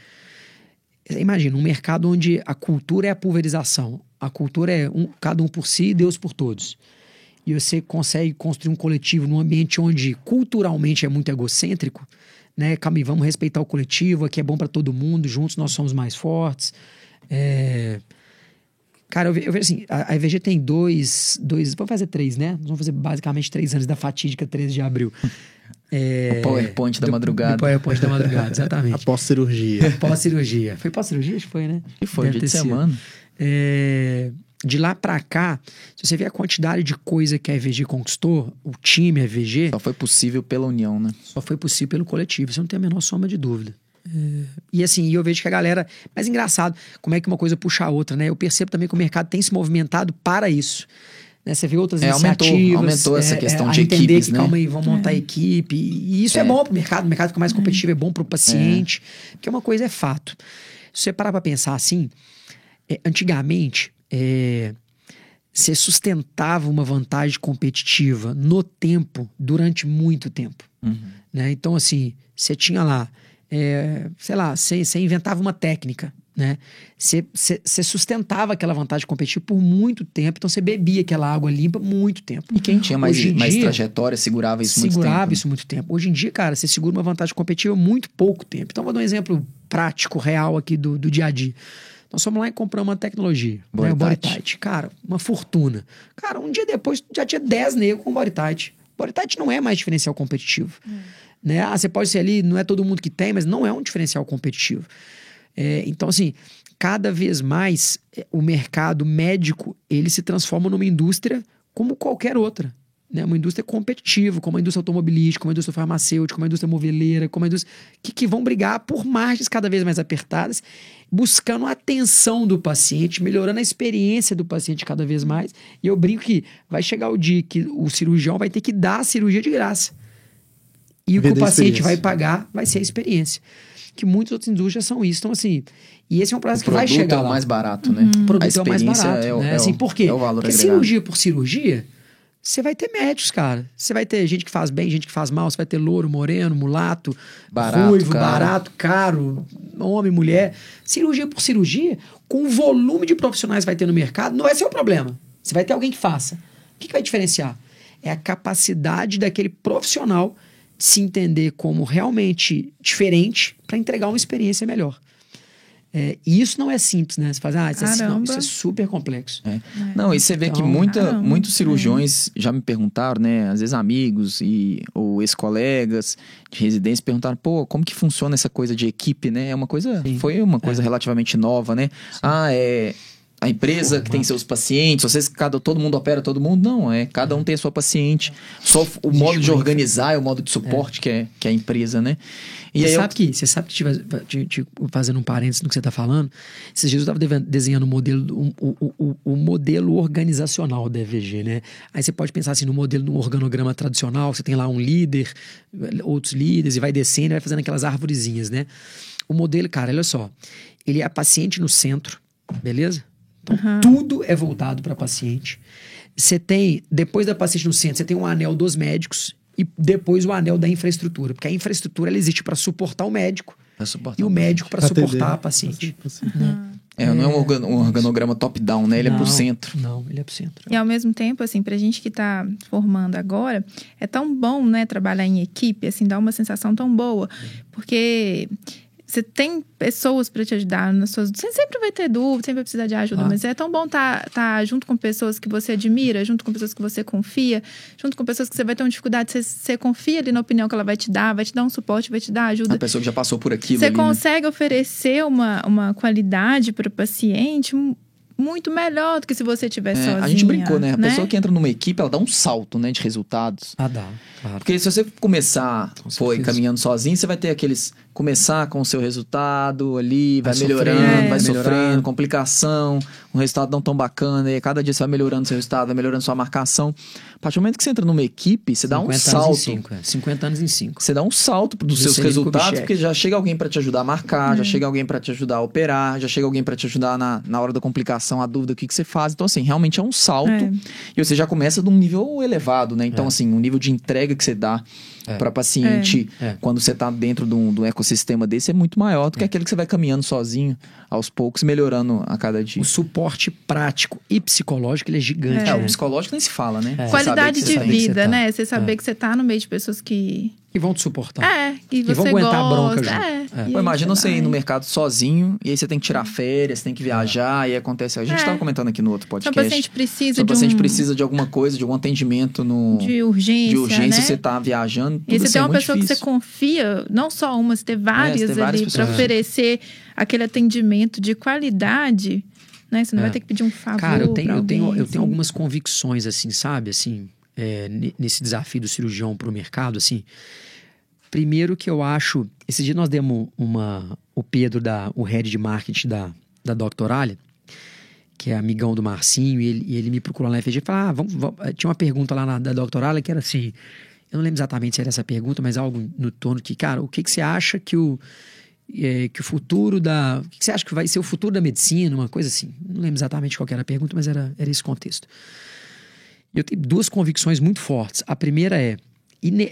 imagina um mercado onde a cultura é a pulverização, a cultura é um, cada um por si, Deus por todos. E você consegue construir um coletivo num ambiente onde culturalmente é muito egocêntrico, né? Calma aí, vamos respeitar o coletivo, aqui é bom para todo mundo, juntos nós somos mais fortes. É... Cara, eu, eu vejo assim, a, a EVG tem dois, dois, vamos fazer três, né? Nós vamos fazer basicamente três anos da fatídica 13 de abril. É, o PowerPoint da madrugada. O PowerPoint da madrugada, exatamente. Após cirurgia. Após cirurgia. Foi pós cirurgia? Acho que foi, né? E foi, Deve dia de semana. É, de lá para cá, se você vê a quantidade de coisa que a EVG conquistou, o time EVG. Só foi possível pela união, né? Só foi possível pelo coletivo, você não tem a menor sombra de dúvida. É, e assim, eu vejo que a galera. Mas engraçado, como é que uma coisa puxa a outra, né? Eu percebo também que o mercado tem se movimentado para isso. Né? Você vê outras é, iniciativas. Aumentou, aumentou essa é, questão é, de entender equipes, que, né? Calma aí, vamos montar é. equipe. E isso é, bom para o mercado, o mercado fica mais competitivo, é bom para o paciente. Porque uma coisa é fato. Se você parar para pensar assim, antigamente, você sustentava uma vantagem competitiva no tempo durante muito tempo. Uhum. Né? Então, assim, você tinha lá, é, sei lá, você inventava uma técnica né? Você sustentava aquela vantagem competitiva por muito tempo, então você bebia aquela água limpa muito tempo. E quem tinha mais, dia, mais trajetória segurava isso segurava muito tempo. Segurava isso muito tempo. Hoje em dia, cara, você segura uma vantagem competitiva muito pouco tempo. Então, vou dar um exemplo prático, real aqui do, do dia a dia. Nós fomos lá e compramos uma tecnologia, Body, né? Body Tight. Cara, uma fortuna. Cara, um dia depois já tinha 10 negros com Body Tight. Body Tight não é mais diferencial competitivo. Hum. Né? Ah, você pode ser ali, não é todo mundo que tem, mas não é um diferencial competitivo. É, então, assim, cada vez mais é, o mercado médico ele se transforma numa indústria como qualquer outra. Né? Uma indústria competitiva, como a indústria automobilística, como a indústria farmacêutica, como a indústria moveleira, como a indústria. Que, que vão brigar por margens cada vez mais apertadas, buscando a atenção do paciente, melhorando a experiência do paciente cada vez mais. E eu brinco que vai chegar o dia que o cirurgião vai ter que dar a cirurgia de graça. E o que o paciente vai pagar vai ser a experiência que muitas outras indústrias são isso. Então, assim, e esse é um processo que vai chegar. é o mais barato, né? Uhum. O produto é o mais barato. É o, né? é assim, por quê? É o valor Porque agregado. cirurgia por cirurgia, você vai ter médicos, cara. Você vai ter gente que faz bem, gente que faz mal. Você vai ter louro, moreno, mulato, barato, ruivo, caro. barato, caro, homem, mulher. Cirurgia por cirurgia, com o volume de profissionais que vai ter no mercado, não vai ser o problema. Você vai ter alguém que faça. O que, que vai diferenciar? É a capacidade daquele profissional se entender como realmente diferente para entregar uma experiência melhor. É, e isso não é simples, né? Você faz, ah, isso, é, não, isso é super complexo. É. É. Não, e você vê então, que muita, muitos cirurgiões já me perguntaram, né? Às vezes amigos e, ou ex-colegas de residência perguntaram, pô, como que funciona essa coisa de equipe, né? É uma coisa, Sim. foi uma coisa é. relativamente nova, né? Sim. Ah, é a empresa que tem seus pacientes, vocês cada todo mundo opera todo mundo, não, é cada um tem a sua paciente. Só o modo de organizar é o modo de suporte é. que é que é a empresa, né? E você sabe eu... que você sabe que te, te, fazendo um parênteses no que você está falando, esses dias eu estava desenhando um modelo, um, o, o, o, modelo organizacional da EVG, né? Aí você pode pensar assim no modelo no organograma tradicional, você tem lá um líder, outros líderes e vai descendo, e vai fazendo aquelas árvorezinhas, né? O modelo, cara, olha só, ele é a paciente no centro, beleza? Então, uhum. tudo é voltado para paciente. Você tem, depois da paciente no centro, você tem um anel dos médicos e depois o anel da infraestrutura. Porque a infraestrutura ela existe para suportar o médico suportar e o médico para suportar a paciente. Né? É, não é um, organograma top-down, né? Ele não, é pro centro. Não, ele é pro centro. E ao mesmo tempo, assim, pra gente que tá formando agora, é tão bom, né, trabalhar em equipe, assim, dá uma sensação tão boa. Porque você tem pessoas para te ajudar nas suas. Você sempre vai ter dúvida, sempre vai precisar de ajuda, Ah. mas é tão bom estar tá, junto com pessoas que você admira, junto com pessoas que você confia, junto com pessoas que você vai ter uma dificuldade, você, você confia ali na opinião que ela vai te dar, vai te dar um suporte, vai te dar ajuda. A pessoa que já passou por aquilo Você ali, né? consegue oferecer uma, uma qualidade para o paciente mu- muito melhor do que se você tivesse É, sozinha. a gente brincou, né? A pessoa que entra numa equipe, ela dá um salto, né, de resultados. Ah, dá, claro. Porque se você começar, Com certeza. caminhando sozinho, você vai ter aqueles começar com o seu resultado ali, vai, Vai melhorando, sofrendo, vai é. sofrendo, melhorando. complicação, um resultado não tão bacana, e cada dia você vai melhorando seu resultado, vai melhorando sua marcação. A partir do momento que você entra numa equipe, você dá um 50 salto. Anos em cinco, é. 50 anos em 5. Você dá um salto dos seus resultados, porque já chega alguém para te ajudar a marcar, Hum. já chega alguém para te ajudar a operar, já chega alguém para te ajudar na, na hora da complicação, a dúvida, o que, que você faz. Então, assim, realmente é um salto. É. E você já começa de um nível elevado, né? Então, É. assim, um nível de entrega que você dá É. para paciente É. É. quando você tá dentro de um, de um ecossistema desse é muito maior do que aquele que você vai caminhando sozinho, aos poucos, melhorando a cada dia. O suporte prático e psicológico ele é gigante. É, né? o psicológico nem se fala, né? É. Você Qualidade que você de que você vida, tá. né? Você saber É. que você tá no meio de pessoas que. Que vão te suportar. É, que vão você aguentar a gosta. bronca junto. É. É. Pô, imagina você ir no mercado sozinho e aí você tem que tirar férias, tem que viajar e aí acontece. A gente É. tava comentando aqui no outro podcast. paciente precisa Seu de paciente um. precisa de alguma coisa, de algum atendimento no, de urgência. de urgência, né? você tá viajando. E você assim, tem é uma pessoa que difícil. você confia, não só uma, você tem várias, tem várias ali para pessoas. oferecer aquele atendimento de qualidade, né? Você não É. vai ter que pedir um favor. Cara, eu tenho, pra eu tenho, alguém, eu tenho assim. algumas convicções, assim, sabe? Assim, é, ne- nesse desafio do cirurgião pro mercado, assim. Primeiro que eu acho... Esse dia nós demos uma... O Pedro, da, o head de marketing da, da Doctoralia, que é amigão do Marcinho, e ele, e ele me procurou lá na FG e falou, ah, vamos, vamos- Tinha uma pergunta lá na, da Doctoralia que era assim... Eu não lembro exatamente se era essa pergunta, mas algo no torno que, cara, o que, que você acha que o... é, que o futuro da. O que você acha que vai ser o futuro da medicina? Uma coisa assim. Não lembro exatamente qual era a pergunta, mas era, era esse contexto. Eu tenho duas convicções muito fortes. A primeira é,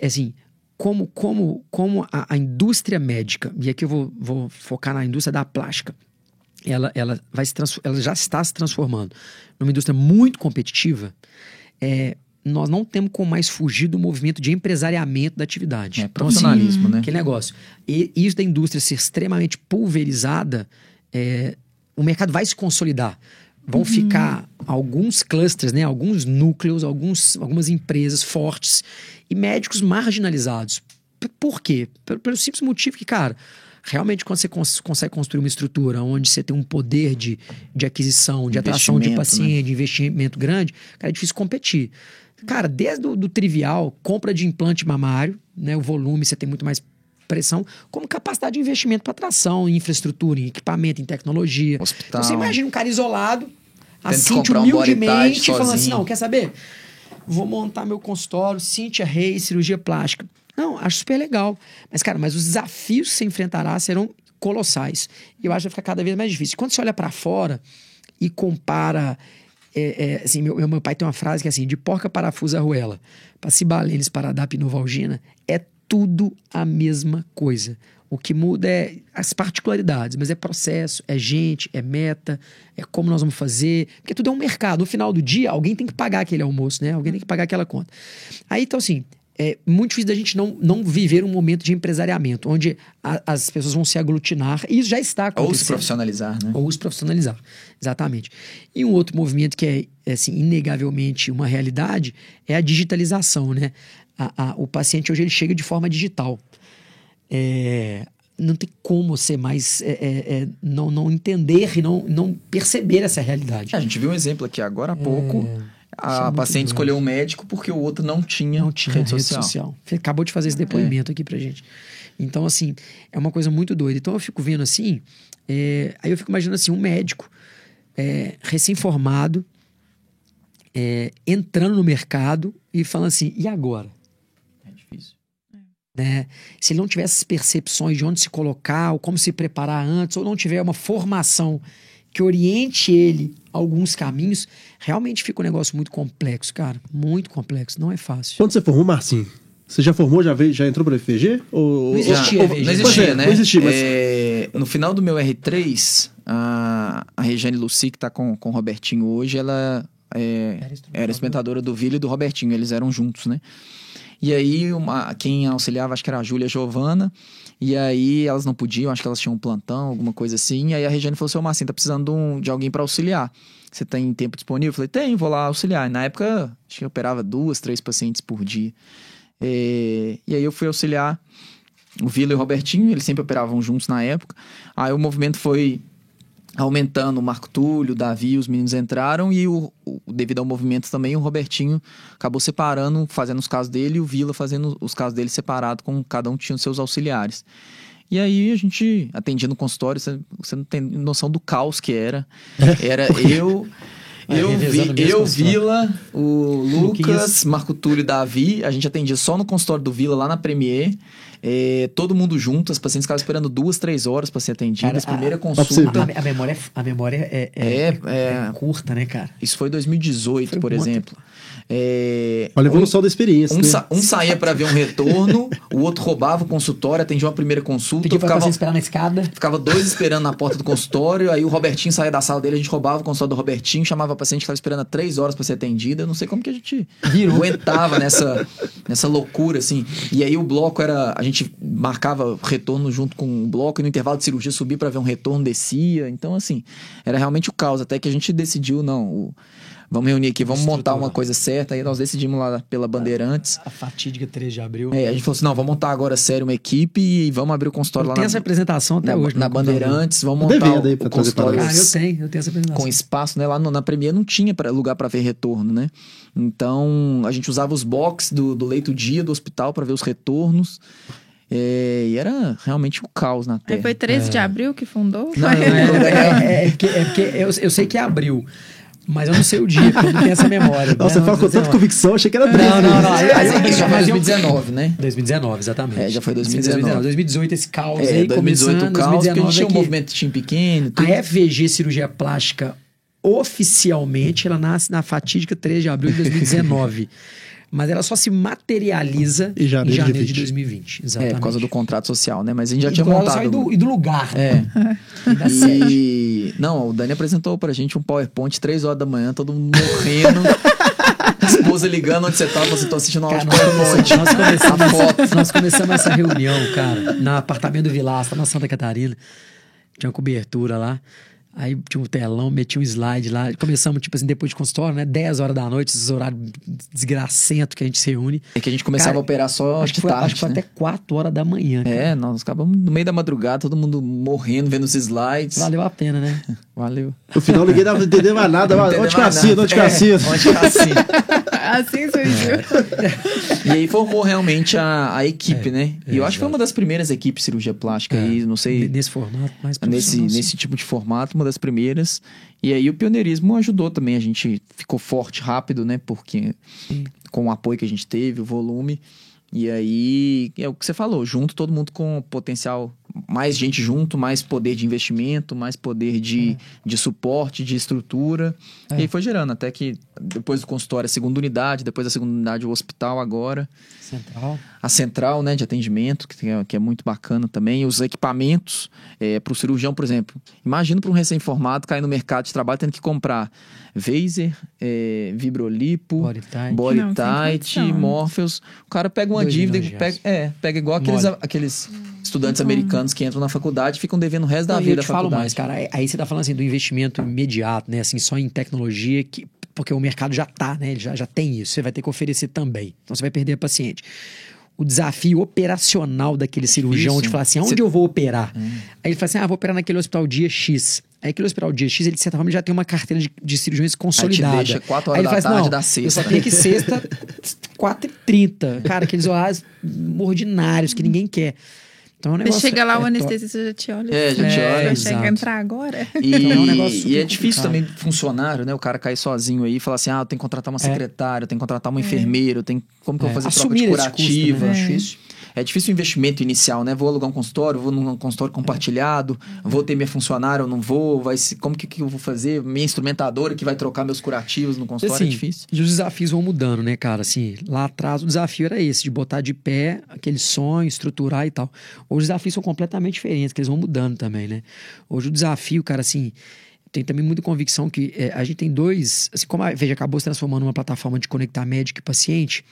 assim, como, como, como a, a indústria médica, e aqui eu vou, vou focar na indústria da plástica, ela, ela, vai se ela já está se transformando numa indústria muito competitiva. É, nós não temos como mais fugir do movimento de empresariamento da atividade. É, Então, assim, profissionalismo, né? Aquele negócio. E isso da indústria ser extremamente pulverizada, é, o mercado vai se consolidar. Vão ficar alguns clusters, né? alguns núcleos, alguns, algumas empresas fortes e médicos marginalizados. P- Por quê? Pelo, pelo simples motivo que, cara, realmente quando você cons- consegue construir uma estrutura onde você tem um poder de, de aquisição, de atração de né? paciente, de investimento grande, cara, é difícil competir. Cara, desde o do trivial, compra de implante mamário, né? O volume, você tem muito mais pressão, como capacidade de investimento para atração, em infraestrutura, em equipamento, em tecnologia. Hospital. Então você imagina um cara isolado, assim, comprar um humildemente, falando assim, não, quer saber? Vou montar meu consultório, Cíntia Reis, cirurgia plástica. Não, acho super legal. Mas, cara, mas os desafios que você enfrentará serão colossais. E eu acho que vai ficar cada vez mais difícil. Quando você olha para fora e compara... é, é, assim, meu, meu pai tem uma frase que é assim, de porca parafusa arruela, para cibalenes para dar pinovalgina, é tudo a mesma coisa. O que muda é as particularidades, mas é processo, é gente, é meta, é como nós vamos fazer, porque tudo é um mercado. No final do dia, alguém tem que pagar aquele almoço, né? Alguém tem que pagar aquela conta. Aí, então, assim, é muito difícil da gente não, não viver um momento de empresariamento, onde a- as pessoas vão se aglutinar, e isso já está acontecendo. Ou se profissionalizar, né? Ou se profissionalizar, exatamente. E um outro movimento que é, é, assim, inegavelmente uma realidade é a digitalização, né? A- a- o paciente hoje ele chega de forma digital. É, não tem como você mais é, é, é, não, não entender e não, não perceber essa realidade. A gente viu um exemplo aqui agora há pouco. É A muito paciente escolheu um médico porque o outro não tinha, não tinha rede, social. Você acabou de fazer esse depoimento aqui pra gente. Então, assim, é uma coisa muito doida. Então, eu fico vendo assim, é, aí eu fico imaginando assim, um médico é, recém-formado, é, entrando no mercado e falando assim, e agora? É difícil. né? Se ele não tiver essas percepções de onde se colocar, ou como se preparar antes, ou não tiver uma formação que oriente ele a alguns caminhos, realmente fica um negócio muito complexo, cara. Muito complexo, não é fácil. Quando você formou, Marcinho? Você já formou, já, veio, já entrou para FG? Ou, Não existia, ou- FG. Não Pois existia, é, né? Não existia, mas... É, no final do meu R3, a, a Regiane Luci, que tá com, com o Robertinho hoje, ela é, Era era experimentadora do Vila e do Robertinho. Eles eram juntos, né? E aí, uma, quem auxiliava, acho que era a Júlia Giovana. E aí, elas não podiam, acho que elas tinham um plantão, alguma coisa assim. E aí, a Regiane falou: Seu Marcinho, tá precisando de, um- de alguém para auxiliar. Você tem tempo disponível? Eu falei: Tem, vou lá auxiliar. E na época, acho que eu operava duas, três pacientes por dia. É, e aí, eu fui auxiliar o Vila e o Robertinho, eles sempre operavam juntos na época. Aí, o movimento foi aumentando o Marco Túlio, o Davi, os meninos entraram e o, o- devido ao movimento também o Robertinho acabou separando, fazendo os casos dele e o Vila fazendo os casos dele separado, com cada um tinha os seus auxiliares. E aí a gente atendia no consultório, você, você não tem noção do caos que era. Era eu, Vai eu, vi, eu. Vila, o Lucas, Luquinhas. Marco Túlio e Davi. A gente atendia só no consultório do Vila, lá na Premier. É, todo mundo junto, as pacientes ficavam esperando duas, três horas para ser atendidas. Cara, Primeira a- consulta. A, a memória, é- a memória é, é, É, é. é curta, né, cara? Isso foi 2018, Foi por muito exemplo. É, Olha a evolução da experiência. um, né? sa- um saía para ver um retorno, o outro roubava o consultório, atendia uma primeira consulta, Pediu pra ficava, você esperar na escada. ficava dois esperando na porta do consultório, aí o Robertinho saía da sala dele, a gente roubava o consultório do Robertinho, chamava a paciente que estava esperando há três horas para ser atendida. Eu não sei como que a gente Virou. aguentava nessa, nessa loucura, assim. E aí o bloco era. A gente marcava retorno junto com o bloco, e no intervalo de cirurgia subia para ver um retorno, descia. Então, assim, era realmente o caos. Até que a gente decidiu, não. o- Vamos reunir aqui, vamos montar uma coisa certa. Aí nós decidimos lá pela Bandeirantes. A fatídica 3 de abril. É, a gente falou assim: não, vamos montar agora sério uma equipe e vamos abrir o consultório eu lá na, essa apresentação até na, hoje. na no computador. Bandeirantes. Vamos montar o, aí o consultório Ah, eu tenho, eu tenho essa apresentação. com espaço, né? Lá no- na Premier não tinha pra, lugar para ver retorno, né? Então a gente usava os box do, do leito dia do hospital para ver os retornos. É, e era realmente um caos na Aí Terra. foi 13 de abril que fundou? Não, Foi? eu- eu- É, é, é porque, é porque eu, eu sei que é abril, mas eu não sei o dia, porque eu não tenho essa memória. Nossa, você fala com tanta convicção, achei que era Não, 13. não, não. Aí, aí, Mas isso já foi mas eu- 2019, né? 2019, exatamente. É, já foi 2019. 2018 esse caos É, aí 2018 começando, o caos, porque a gente 2019 tinha um é movimento de time pequeno. Tudo. A FVG Cirurgia Plástica, oficialmente, ela nasce na fatídica 3 de abril de 2019. mas ela só se materializa Em janeiro de de 20. 2020. É, Exatamente. por causa do contrato social, né? Mas a gente já E tinha montado. sai do, e do lugar. É. E da sede. E. Não, o Dani apresentou pra gente um PowerPoint, três horas da manhã, todo mundo morrendo. A esposa ligando onde você tava, você tô assistindo uma aula Cara, de nós, PowerPoint. começamos, nós, começamos nós começamos essa reunião, cara, no apartamento do Vilastra, na Santa Catarina. Tinha uma cobertura lá. Aí tinha um telão, meti um slide lá. Começamos, tipo assim, depois de consultório, né? 10 horas da noite, esses horários desgracento que a gente se reúne. É que a gente começava Cara, a operar só Acho que, de foi, tarde, acho que foi né? até 4 horas da manhã. cara. É, nós acabamos no meio da madrugada, todo mundo morrendo, vendo os slides. Valeu a pena, né? Valeu. No final ninguém dava pra entender mais nada. Não Onde cassino, nada. onde cassino. É, onde cassino. assim surgiu. E aí formou realmente a, a equipe, É, né? E eu acho que foi uma das primeiras equipes de cirurgia plástica aí, não sei, Nesse formato, mais nesse, sim. nesse tipo de formato, uma das primeiras. E aí o pioneirismo ajudou também, a gente ficou forte rápido, né? Porque com o apoio que a gente teve, o volume. E aí, é o que você falou, junto todo mundo com potencial, mais gente junto, mais poder de investimento, mais poder de, de suporte, de estrutura. É. E aí foi gerando, até que depois do consultório a segunda unidade, depois da segunda unidade o hospital agora Central. A central né, de atendimento, que é, que é muito bacana também, os equipamentos para o cirurgião, por exemplo. Imagina para um recém-formado cair no mercado de trabalho tendo que comprar Vaser, é, Vibrolipo, Body tight. Body Não, sem Tight, condição. Morpheus. O cara pega uma Dois dívida, de pega, é, pega igual aqueles, Mole. aqueles estudantes americanos que entram na faculdade e ficam devendo o resto da e vida eu te falo mais, cara. aí- você tá falando assim do investimento imediato, né? Assim, só em tecnologia, que, porque o mercado já tá, né? Ele já, já tem isso. Você vai ter que oferecer também. Então você vai perder paciente. O desafio operacional daquele cirurgião de falar assim: aonde Você- eu vou operar? Aí ele fala assim: ah, vou operar naquele hospital dia X. Aí aquele hospital dia X, ele de certa forma já tem uma carteira de, de cirurgiões consolidada. deixa quatro Aí horas ele da fala assim, tarde da Eu sexta. só tenho que sexta, 4h30. Cara, aqueles horários ordinários que ninguém quer. Então é um Você negócio. chega lá, é o anestesista já te olha. É, já te olha, Vai exato. chegar entrar agora. E, Então é um negócio e é difícil também funcionário, né? O cara cair sozinho aí e falar assim: ah, eu tenho que contratar uma secretária, eu tenho que contratar uma enfermeira, eu tenho... como que eu É, vou fazer assumir troca de custo, né? curativa? É difícil. É difícil o investimento inicial, né? Vou alugar um consultório, vou num consultório compartilhado, vou ter minha funcionária ou não vou, vai se... como que, que eu vou fazer? Minha instrumentadora que vai trocar meus curativos no consultório é Assim, difícil. E os desafios vão mudando, né, cara? Assim, lá atrás o desafio era esse, de botar de pé aquele sonho, estruturar e tal. Hoje os desafios são completamente diferentes, que eles vão mudando também, né? Hoje o desafio, cara, assim, tem também muita convicção que é, a gente tem dois. Assim, como a Veja acabou se transformando numa plataforma de conectar médico e paciente,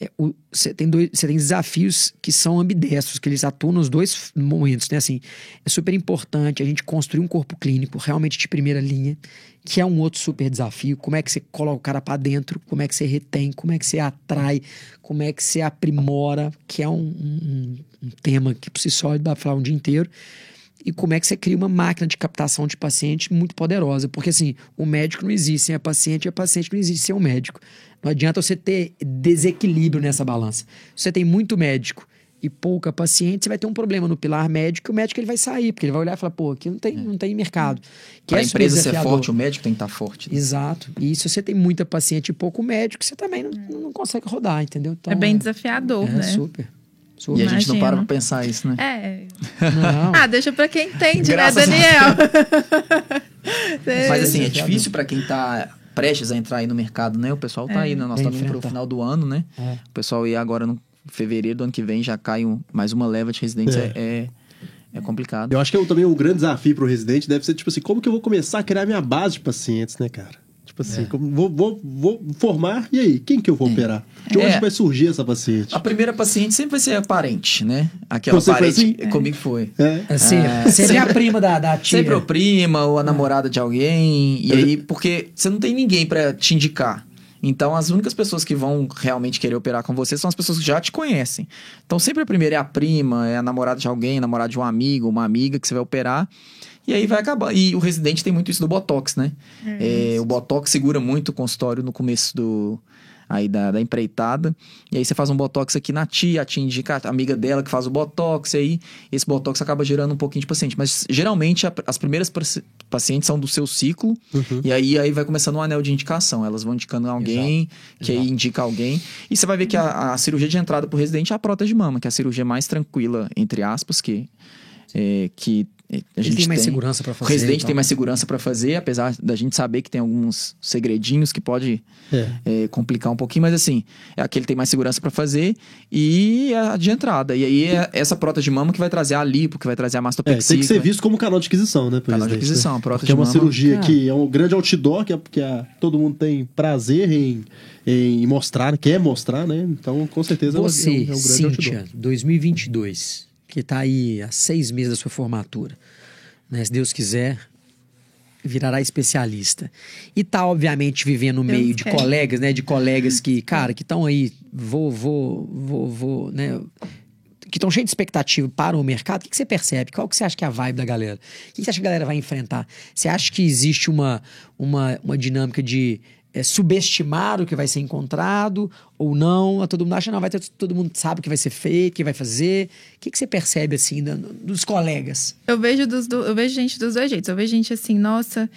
é, você tem, dois, tem desafios que são ambidestros, que eles atuam nos dois momentos, né? Assim, é super importante a gente construir um corpo clínico realmente de primeira linha, que é um outro super desafio. Como é que você coloca o cara para dentro, como é que você retém, como é que você atrai, como é que você aprimora, que é um, um- um tema que por si só dá pra falar um dia inteiro e como é que você cria uma máquina de captação de paciente muito poderosa. Porque, assim, o médico não existe sem a paciente e a paciente não existe sem o médico. Não adianta você ter desequilíbrio nessa balança. Se você tem muito médico e pouca paciente, você vai ter um problema no pilar médico e o médico ele vai sair, porque ele vai olhar e falar, pô, aqui não tem, não tem mercado. Que Para a é empresa ser forte, o médico tem que estar forte. né? Exato. E se você tem muita paciente e pouco médico, você também não, não consegue rodar, entendeu? Então, é bem desafiador, é né? super. E super. a gente não para pra pensar isso, né? É. Não. Ah, deixa pra quem entende, né, Graças a Daniel? Você- Mas assim, é difícil pra quem tá prestes a entrar aí no mercado, né? O pessoal tá É. aí, né? Nós estamos pro enfrentar. final do ano, né? É. O pessoal ia agora no fevereiro do ano que vem, já cai um- mais uma leva de residentes. É. É, é, é complicado. Eu acho que é, também o grande desafio pro residente deve ser, tipo assim, como que eu vou começar a criar minha base de pacientes, né, cara? Tipo assim, como- vou, vou, vou formar, e aí? Quem que eu vou operar? De onde É. vai surgir essa paciente? A primeira paciente sempre vai ser a parente, né? Aquela Você foi parente. assim? Comigo foi. É. Assim, É, sempre é a prima da, da tia. Sempre o prima ou a namorada de alguém. E aí, porque você não tem ninguém pra te indicar. Então, as únicas pessoas que vão realmente querer operar com você são as pessoas que já te conhecem. Então, sempre a primeira é a prima, é a namorada de alguém, namorada de um amigo, uma amiga que você vai operar. E aí vai acabar. E o residente tem muito isso do Botox, né? É, o Botox segura muito o consultório no começo do. Aí da, da empreitada. E aí você faz um Botox aqui na tia, a tia indica a amiga dela que faz o Botox. E aí esse Botox acaba gerando um pouquinho de paciente. Mas geralmente a- as primeiras paci- pacientes são do seu ciclo. Uhum. E aí, aí vai começando um anel de indicação. Elas vão indicando alguém, que aí Exato. indica alguém. E você vai ver que a, a cirurgia de entrada pro residente é a prótese de mama, que é a cirurgia mais tranquila, entre aspas, que, é, que é, a Ele gente tem mais tem. segurança pra O fazer. residente então. tem mais segurança para fazer, apesar da gente saber que tem alguns segredinhos que pode É. é, complicar um pouquinho, mas assim, é aquele que tem mais segurança para fazer e a de entrada. E aí é essa prótese de mama que vai trazer a lipo, que vai trazer a É, mastopexia. tem que ser visto como canal de aquisição, né? Canal de residente, aquisição, né? a prótese é uma de mama. cirurgia Cara. que é um grande outdoor, que, é, que é- todo mundo tem prazer em, em mostrar, quer mostrar, né? Então, com certeza, é um- Você, é um, é um grande Cíntia, outdoor. 2022, que tá aí há seis meses da sua formatura, né? Se Deus quiser, virará especialista. E tá, obviamente, vivendo no meio de colegas, né? De colegas que, cara, que estão aí, vou, vou, vou, vou, né? Que estão cheios de expectativa para o mercado. O que, que você percebe? Qual que você acha que é a vibe da galera? O que você acha que a galera vai enfrentar? Você acha que existe uma, uma, uma dinâmica de é, subestimar o que vai ser encontrado ou não? A Todo mundo acha, não, vai ter, todo mundo sabe o que vai ser feito, o que vai fazer. O que, que você percebe, assim, da- dos colegas? Eu vejo, dos, do- eu vejo gente dos dois jeitos. Eu vejo gente assim, nossa,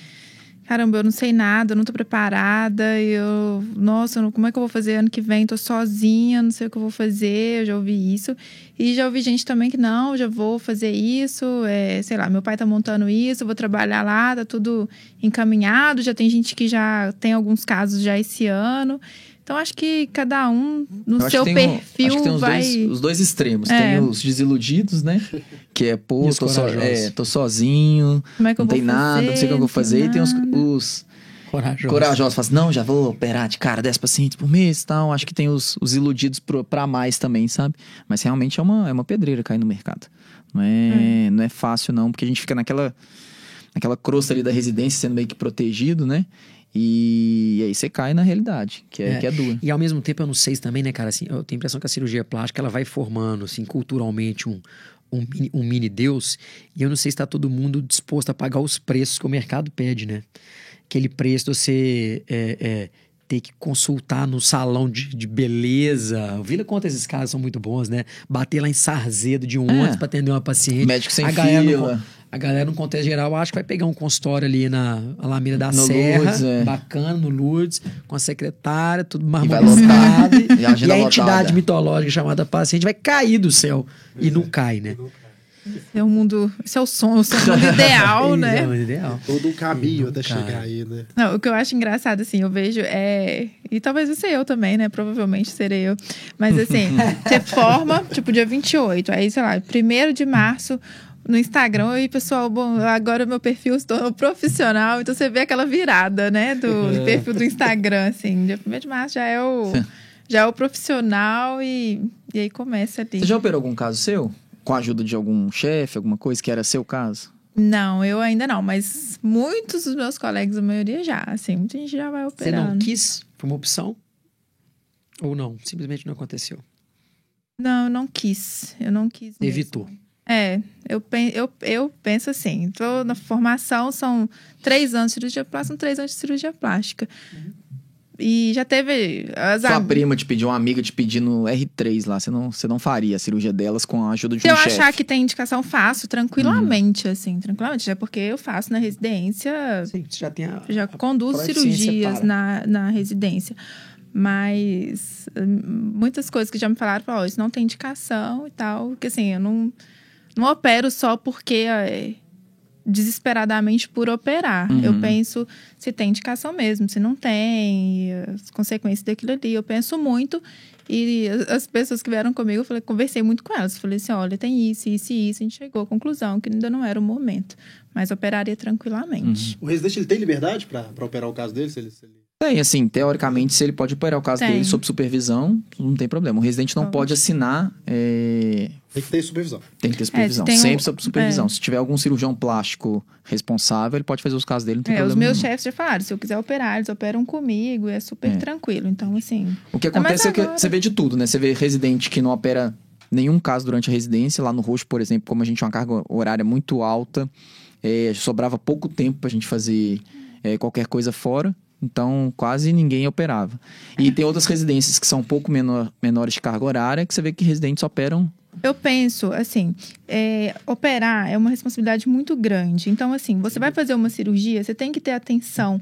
caramba, eu não sei nada, eu não tô preparada, eu, nossa, como é que eu vou fazer ano que vem? Tô sozinha, não sei o que eu vou fazer, eu já ouvi isso. E já ouvi gente também que não, já vou fazer isso, é, sei lá, meu pai tá montando isso, vou trabalhar lá, tá tudo encaminhado, já tem gente que já tem alguns casos já esse ano. Então acho que cada um no Eu acho seu que tem um- perfil acho que tem os, vai. dois, os dois extremos. É. Tem os desiludidos, né? Que é, pô, tô, so, é, tô sozinho, Como é que não tem nada, não sei o que eu vou fazer. E tem os, os Corajosos. corajosos, falam assim, não, já vou operar de cara 10 pacientes por mês e tal. Acho que tem os, os iludidos pro, pra mais também, sabe? Mas realmente é uma, é uma pedreira cair no mercado. Não é, não é fácil, não, porque a gente fica naquela, naquela crosta ali da residência, sendo meio que protegido, né? E, aí você cai na realidade, que é, É. que é dura. E ao mesmo tempo, eu não sei também, né, cara? Assim, eu tenho a impressão que a cirurgia plástica ela vai formando, assim, culturalmente um, um, mini, um mini Deus. E eu não sei se está todo mundo disposto a pagar os preços que o mercado pede, né? Aquele preço de você é, é, ter que consultar no salão de, de beleza. Vila conta esses casos são muito bons, né? Bater lá em Sarzedo de um É. ônibus para atender uma paciente. Médico sem a fila. A galera, no contexto geral, acho que vai pegar um consultório ali na Alameda da No Serra, Lourdes, é. bacana, no Lourdes, com a secretária, tudo vai marmorizado. E E a a, agenda entidade lotada. mitológica chamada paciente vai cair do céu. E não cai, né? É o mundo. Esse é o sonho, o sonho mundo ideal, Esse né? É o ideal. Todo um caminho até Cara. chegar aí, né? Não, o que eu acho engraçado, assim, eu vejo é. E talvez ser eu também, né? Provavelmente serei eu. Mas assim, você forma, tipo, dia 28. Aí, sei lá, 1 de março. No Instagram, e pessoal, bom, agora meu perfil se tornou profissional, então você vê aquela virada, né, do perfil do Instagram, assim, dia 1 de março já é o, já é o profissional e, e aí começa ali. Você já operou algum caso seu? Com a ajuda de algum chefe, alguma coisa que era seu caso? Não, eu ainda não, mas muitos dos meus colegas, a maioria já, assim, muita gente já vai Você não operando. quis? Foi uma opção? Ou não? Simplesmente não aconteceu. Não, eu não quis, eu não quis mesmo. É, eu, pen- eu, eu penso assim, tô na formação, são três anos de cirurgia plástica, são três anos de cirurgia plástica. E já teve as Sua am- prima te pediu, uma amiga te pedindo R3 lá, você não, você não faria a cirurgia delas com a ajuda de Se um eu chefe. achar que tem indicação, faço tranquilamente, Uhum. assim, tranquilamente. É porque eu faço na residência, Sim, você já tem a. já conduzo de ciência cirurgias para. na, na residência. Mas hum, muitas coisas que já me falaram, ó, isso não tem indicação e tal. Porque assim, eu não, não opero só porque é, desesperadamente por operar. Uhum. Eu penso se tem indicação mesmo, se não tem, as consequências daquilo ali. Eu penso muito. E as- as pessoas que vieram comigo, eu falei, conversei muito com elas. Falei assim: olha, tem isso, isso e isso. A gente chegou à conclusão que ainda não era o momento. Mas operaria tranquilamente. O residente ele tem liberdade pra operar o caso dele? Se ele, se ele- Tem, assim, teoricamente, se ele pode operar o caso Tem. dele sob supervisão, não tem problema. O residente não Pode. pode assinar, é, Tem que ter supervisão. tem que ter supervisão. tem um- Sempre sob supervisão. é. Se tiver algum cirurgião plástico responsável, ele pode fazer os casos dele, não tem É, os problema meus nenhum. chefes já falaram, se eu quiser operar, eles operam comigo, é super É. tranquilo. Então, assim, O que acontece é que agora- você vê de tudo, né? Você vê residente que não opera nenhum caso durante a residência. Lá no Roxo, por exemplo, como a gente tinha uma carga horária muito alta, é, sobrava pouco tempo pra gente fazer é, qualquer coisa fora. Então, quase ninguém operava. E tem outras residências que são um pouco menor- menores de carga horária, que você vê que residentes operam. eu penso, assim, é, operar é uma responsabilidade muito grande. Então, assim, você vai fazer uma cirurgia, você tem que ter atenção.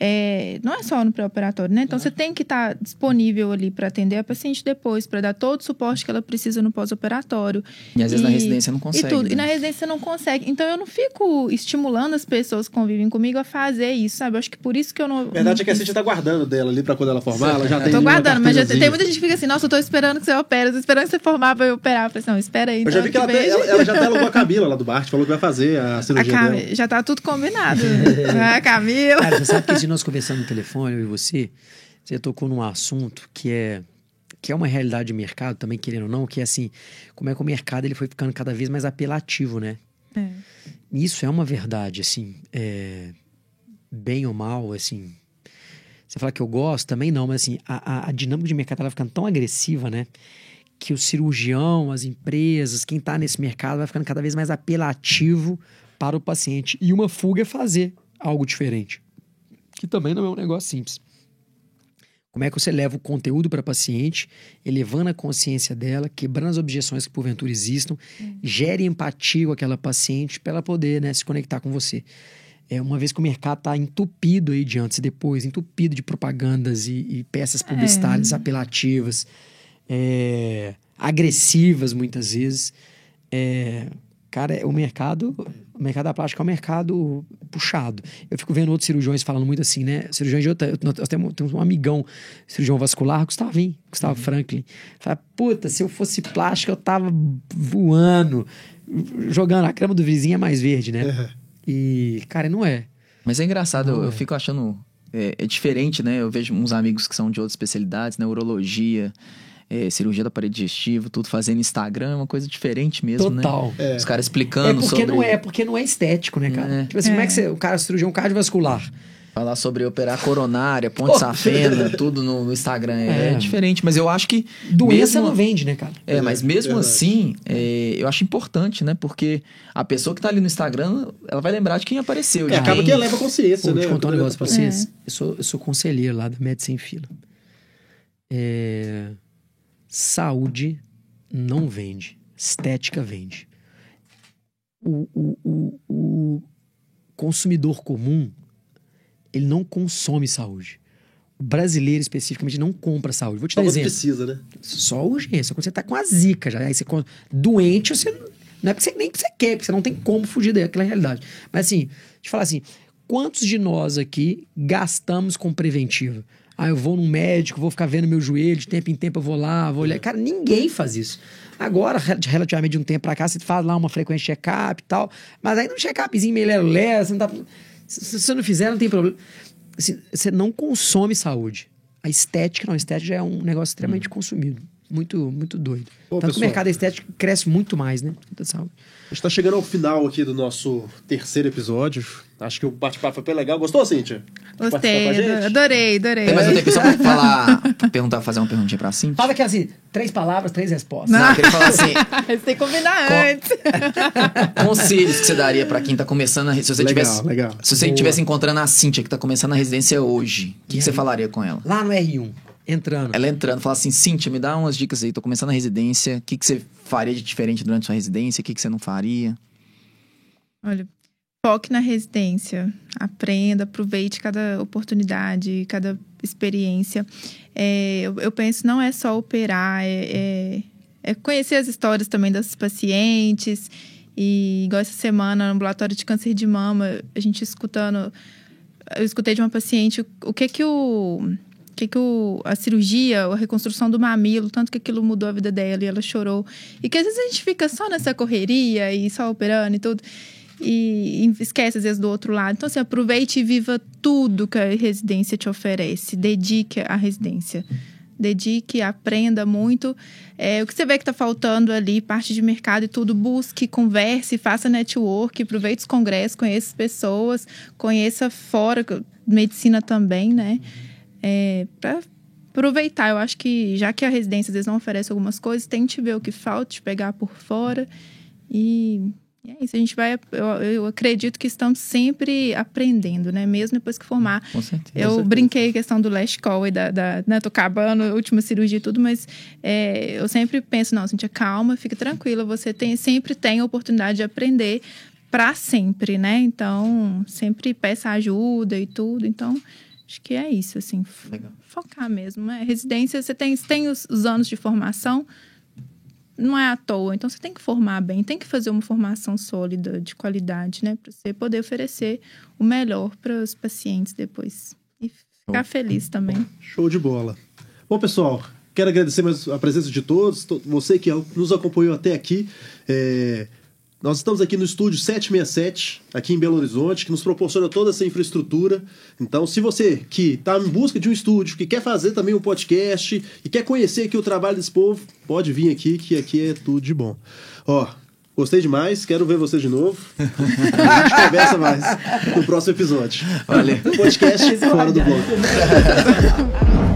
É, não é só no pré-operatório, né? Então, você tem que estar disponível ali para atender a paciente depois, para dar todo o suporte que ela precisa no pós-operatório. E às vezes na E- residência não consegue. E tudo. E né? na residência você não consegue. Então eu não fico estimulando as pessoas que convivem comigo a fazer isso, sabe? Eu acho que por isso que eu não. A verdade é que a não gente tá guardando dela ali pra quando ela formar, ela já tem Tô guardando, mas já tem, tem muita gente que fica assim, nossa, eu tô esperando que você opere, eu tô esperando que você formar pra eu operar. Eu falei assim, não, espera aí. Eu já então vi que ela, tem- ela, ela já até alugou a Camila lá do Bart, falou que vai fazer a a cirurgia Cam- dela. Já tá tudo combinado. a Camila. Cara, você sabe que nós conversando no telefone, eu e você, você tocou num assunto que é que é uma realidade de mercado também, querendo ou não, que é assim, como é que o mercado ele foi ficando cada vez mais apelativo, né? É. Isso é uma verdade, assim, é, bem ou mal, assim. Você fala que eu gosto, também não, mas assim, a, a- a dinâmica de mercado ela vai ficando tão agressiva, né? Que o cirurgião, as empresas, quem tá nesse mercado vai ficando cada vez mais apelativo para o paciente. E uma fuga é fazer algo diferente. Que também não é um negócio simples. Como é que você leva o conteúdo para a paciente, elevando a consciência dela, quebrando as objeções que porventura existam, gere empatia com aquela paciente para ela poder né, se conectar com você. É, uma vez que o mercado está entupido aí de antes e depois, entupido de propagandas e, e peças publicitárias apelativas, é, agressivas muitas vezes. É, cara, o mercado, o mercado da plástica é um mercado puxado. Eu fico vendo outros cirurgiões falando muito assim, né? Cirurgiões de outra. Nós temos, temos um amigão, cirurgião vascular, Gustavinho, Gustavo Franklin. Fala, puta, se eu fosse plástica, eu tava voando, jogando a cama do vizinho é mais verde, né? E, cara, não é. Mas é engraçado, Não, eu é. fico achando. É, é diferente, né? Eu vejo uns amigos que são de outras especialidades, né? Urologia, é, cirurgia do aparelho digestivo, tudo fazendo Instagram, é uma coisa diferente mesmo, Total. né? Os caras É explicando porque sobre. não é, porque não é estético, né, cara? É. Tipo assim, como é que É. você, o cara cirurgião cardiovascular, Falar sobre operar coronária, ponte safena, tudo no, no Instagram. É, É. diferente, mas eu acho que. doença mesmo- não vende, né, cara? É, mas mesmo assim, é, eu acho importante, né? Porque a pessoa que tá ali no Instagram, ela vai lembrar de quem apareceu. É, de acaba quem- que eleva a consciência, Pô, né? vou te contar um negócio pra vocês. É. Eu, sou, eu sou conselheiro lá da Sem Fila. É, Saúde não vende. Estética vende. O, o, o, o consumidor comum, ele não consome saúde. O brasileiro, especificamente, não compra saúde. Vou te Só dar exemplo. precisa, né? Só urgência. Quando você tá com a zica já. Aí você doente, você não é porque você, nem que você quer, porque você não tem como fugir daquela realidade. Mas assim, deixa eu falar assim: quantos de nós aqui gastamos com preventiva? Ah, eu vou num médico, vou ficar vendo meu joelho, de tempo em tempo eu vou lá, vou olhar. Cara, ninguém faz isso. Agora, re- relativamente de um tempo pra cá, você faz lá uma frequência check-up e tal, mas aí um check-upzinho meio lero você não tá. Se você não fizer, não tem problema. Assim, você não consome saúde. a estética, não, a estética é um negócio extremamente consumido. Muito, muito doido. Ô, Tanto que o pessoal. mercado estético cresce muito mais, né? Puta saúde. A gente tá chegando ao final aqui do nosso terceiro episódio. Acho que o bate-papo foi bem legal. Gostou, Cíntia? Gostei, adorei, adorei. Tem mais um tempo só pra falar, perguntar, fazer uma perguntinha pra Cintia? Fala que assim, três palavras, três respostas. Não, eu queria falar assim, Você tem que combinar Com- antes. conselhos que você daria pra quem tá começando a se você Legal, tivesse legal. Se você estivesse encontrando a Cintia que tá começando a residência hoje, o que, que você falaria com ela? Lá no R1, entrando. Ela entrando, fala assim: Cintia, me dá umas dicas aí, tô começando a residência, o que, que você faria de diferente durante a sua residência, o que, que você não faria? Olha, foque na residência. Aprenda, aproveite cada oportunidade, cada experiência. É, eu, eu penso, não é só operar, é, é- é conhecer as histórias também das pacientes. E igual essa semana, no ambulatório de câncer de mama, a gente escutando. Eu escutei de uma paciente o, que que o que, que o, a cirurgia, a reconstrução do mamilo, tanto que aquilo mudou a vida dela e ela chorou. E que às vezes a gente fica só nessa correria e só operando e tudo. E, esquece às vezes do outro lado. Então, assim, aproveite e viva tudo que a residência te oferece. Dedique à residência. Dedique, aprenda muito. É, o que você vê que está faltando ali, parte de mercado e tudo, busque, converse, faça network, aproveite os congressos, conheça as pessoas, conheça fora, medicina também, né? É, para aproveitar. Eu acho que, já que a residência às vezes não oferece algumas coisas, tente ver o que falta, te pegar por fora. E, e é isso. A gente vai. Eu, eu acredito que estamos sempre aprendendo, né? Mesmo depois que formar. Com certeza. Eu brinquei a questão do last call e da, da né, tô acabando, última cirurgia e tudo, mas é, eu sempre penso, não, Cintia, calma, fique tranquila, você tem, sempre tem a oportunidade de aprender para sempre, né? Então, sempre peça ajuda e tudo. Então, acho que é isso, assim, Legal. focar mesmo. Né? Residência, você tem, tem os, os anos de formação, não é à toa. Então, você tem que formar bem, tem que fazer uma formação sólida, de qualidade, né? Para você poder oferecer o melhor para os pacientes depois. E ficar feliz também. Show de bola. Bom, pessoal, quero agradecer mais a presença de todos, to- você que nos acompanhou até aqui. É, Nós estamos aqui no estúdio 767, aqui em Belo Horizonte, que nos proporciona toda essa infraestrutura. Então, se você que está em busca de um estúdio, que quer fazer também um podcast e quer conhecer aqui o trabalho desse povo, pode vir aqui, que aqui é tudo de bom. Ó, gostei demais, quero ver você de novo. A gente conversa mais no próximo episódio. Valeu. Podcast fora do bloco.